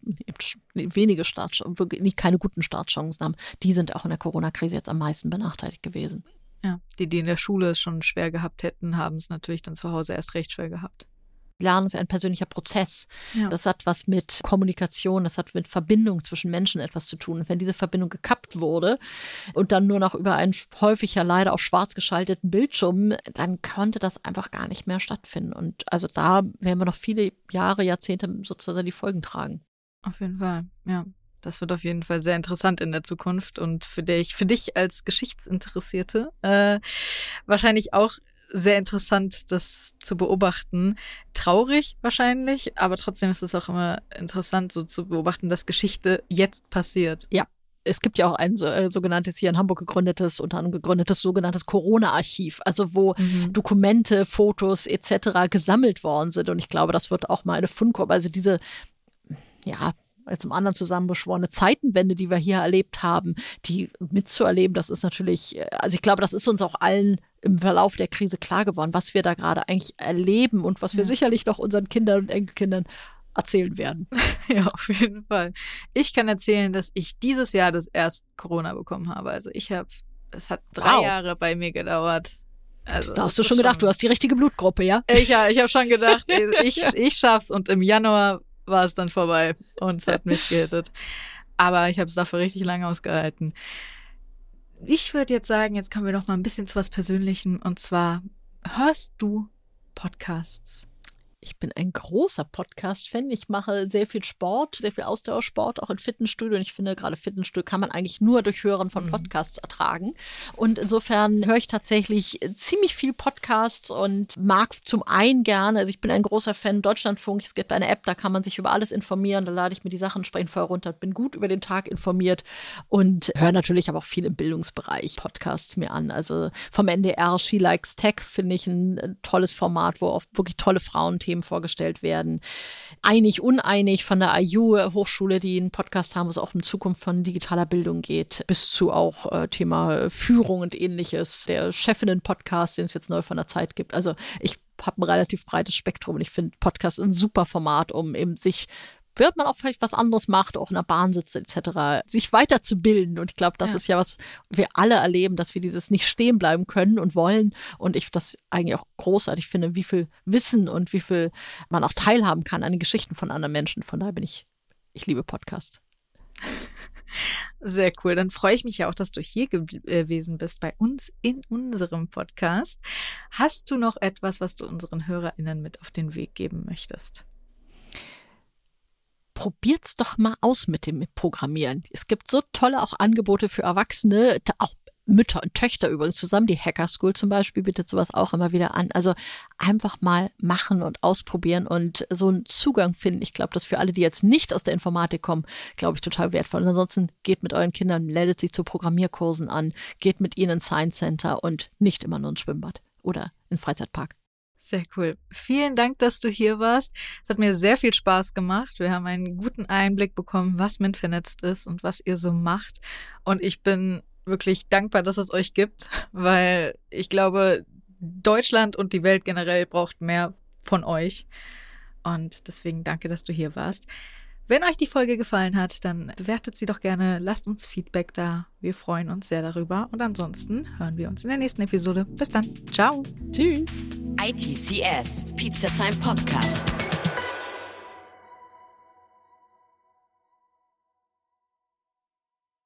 wenige Startchancen, nicht keine guten Startchancen haben, die sind auch in der Corona-Krise jetzt am meisten benachteiligt gewesen. Ja, die, die in der Schule es schon schwer gehabt hätten, haben es natürlich dann zu Hause erst recht schwer gehabt. Lernen ist ein persönlicher Prozess. Ja. Das hat was mit Kommunikation, das hat mit Verbindung zwischen Menschen etwas zu tun. Und wenn diese Verbindung gekappt wurde und dann nur noch über einen häufig ja leider auch schwarz geschalteten Bildschirm, dann konnte das einfach gar nicht mehr stattfinden. Und also da werden wir noch viele Jahre, Jahrzehnte sozusagen die Folgen tragen. Auf jeden Fall, ja. Das wird auf jeden Fall sehr interessant in der Zukunft und für dich, für dich als Geschichtsinteressierte äh, wahrscheinlich auch sehr interessant, das zu beobachten. Traurig wahrscheinlich, aber trotzdem ist es auch immer interessant, so zu beobachten, dass Geschichte jetzt passiert. Ja. es gibt ja auch ein äh, sogenanntes hier in Hamburg gegründetes, unter anderem gegründetes sogenanntes Corona-Archiv, also wo mhm. Dokumente, Fotos etc. gesammelt worden sind. Und ich glaube, das wird auch mal eine Fundgrube, also diese, ja, zum anderen zusammenbeschworene Zeitenwende, die wir hier erlebt haben, die mitzuerleben, das ist natürlich, äh, also ich glaube, das ist uns auch allen im Verlauf der Krise klar geworden, was wir da gerade eigentlich erleben und was wir ja. sicherlich noch unseren Kindern und Enkelkindern erzählen werden. (laughs) Ja, auf jeden Fall. Ich kann erzählen, dass ich dieses Jahr das erst Corona bekommen habe. Also ich habe, es hat drei wow. Jahre bei mir gedauert. Also da hast du schon gedacht, schon, du hast die richtige Blutgruppe, ja? (laughs) Ich, ja, ich habe schon gedacht, ich, ich schaff's und im Januar war es dann vorbei und es hat (laughs) mich gehittet. Aber ich habe es dafür richtig lange ausgehalten. Ich würde jetzt sagen, jetzt kommen wir noch mal ein bisschen zu was Persönlichem und zwar hörst du Podcasts? Ich bin ein großer Podcast-Fan. Ich mache sehr viel Sport, sehr viel Ausdauersport, auch in Fitnessstudio. Und ich finde, gerade Fitnessstudio kann man eigentlich nur durch Hören von mhm. Podcasts ertragen. Und insofern höre ich tatsächlich ziemlich viel Podcasts und mag zum einen gerne, also ich bin ein großer Fan Deutschlandfunk. Es gibt eine App, da kann man sich über alles informieren. Da lade ich mir die Sachen entsprechend vorher runter, bin gut über den Tag informiert und höre natürlich aber auch viel im Bildungsbereich Podcasts mir an. Also vom NDR, She Likes Tech finde ich ein tolles Format, wo auch wirklich tolle Frauenthemen Themen vorgestellt werden. Einig, uneinig von der IU Hochschule, die einen Podcast haben, wo es auch um Zukunft von digitaler Bildung geht, bis zu auch äh, Thema Führung und ähnliches. Der Chefinnen-Podcast, den es jetzt neu von der Zeit gibt. Also ich habe ein relativ breites Spektrum und ich finde Podcast ein super Format, um eben sich wird man auch vielleicht was anderes macht, auch in der Bahn sitzt etc., sich weiterzubilden. Und ich glaube, das ja. ist ja, was wir alle erleben, dass wir dieses nicht stehen bleiben können und wollen. Und ich das eigentlich auch großartig finde, wie viel Wissen und wie viel man auch teilhaben kann an den Geschichten von anderen Menschen. Von daher bin ich, ich liebe Podcasts. Sehr cool. Dann freue ich mich ja auch, dass du hier gewesen bist bei uns in unserem Podcast. Hast du noch etwas, was du unseren HörerInnen mit auf den Weg geben möchtest? Probiert's doch mal aus mit dem Programmieren. Es gibt so tolle auch Angebote für Erwachsene, auch Mütter und Töchter übrigens zusammen. Die Hacker School zum Beispiel bietet sowas auch immer wieder an. Also einfach mal machen und ausprobieren und so einen Zugang finden. Ich glaube, das für alle, die jetzt nicht aus der Informatik kommen, glaube ich, total wertvoll. Und ansonsten geht mit euren Kindern, meldet sich zu Programmierkursen an, geht mit ihnen ins Science Center und nicht immer nur ins Schwimmbad oder in Freizeitpark. Sehr cool. Vielen Dank, dass du hier warst. Es hat mir sehr viel Spaß gemacht. Wir haben einen guten Einblick bekommen, was MINT vernetzt ist und was ihr so macht. Und ich bin wirklich dankbar, dass es euch gibt, weil ich glaube, Deutschland und die Welt generell braucht mehr von euch. Und deswegen danke, dass du hier warst. Wenn euch die Folge gefallen hat, dann bewertet sie doch gerne, lasst uns Feedback da. Wir freuen uns sehr darüber. Und ansonsten hören wir uns in der nächsten Episode. Bis dann. Ciao. Tschüss. ITCS, Pizza Time Podcast.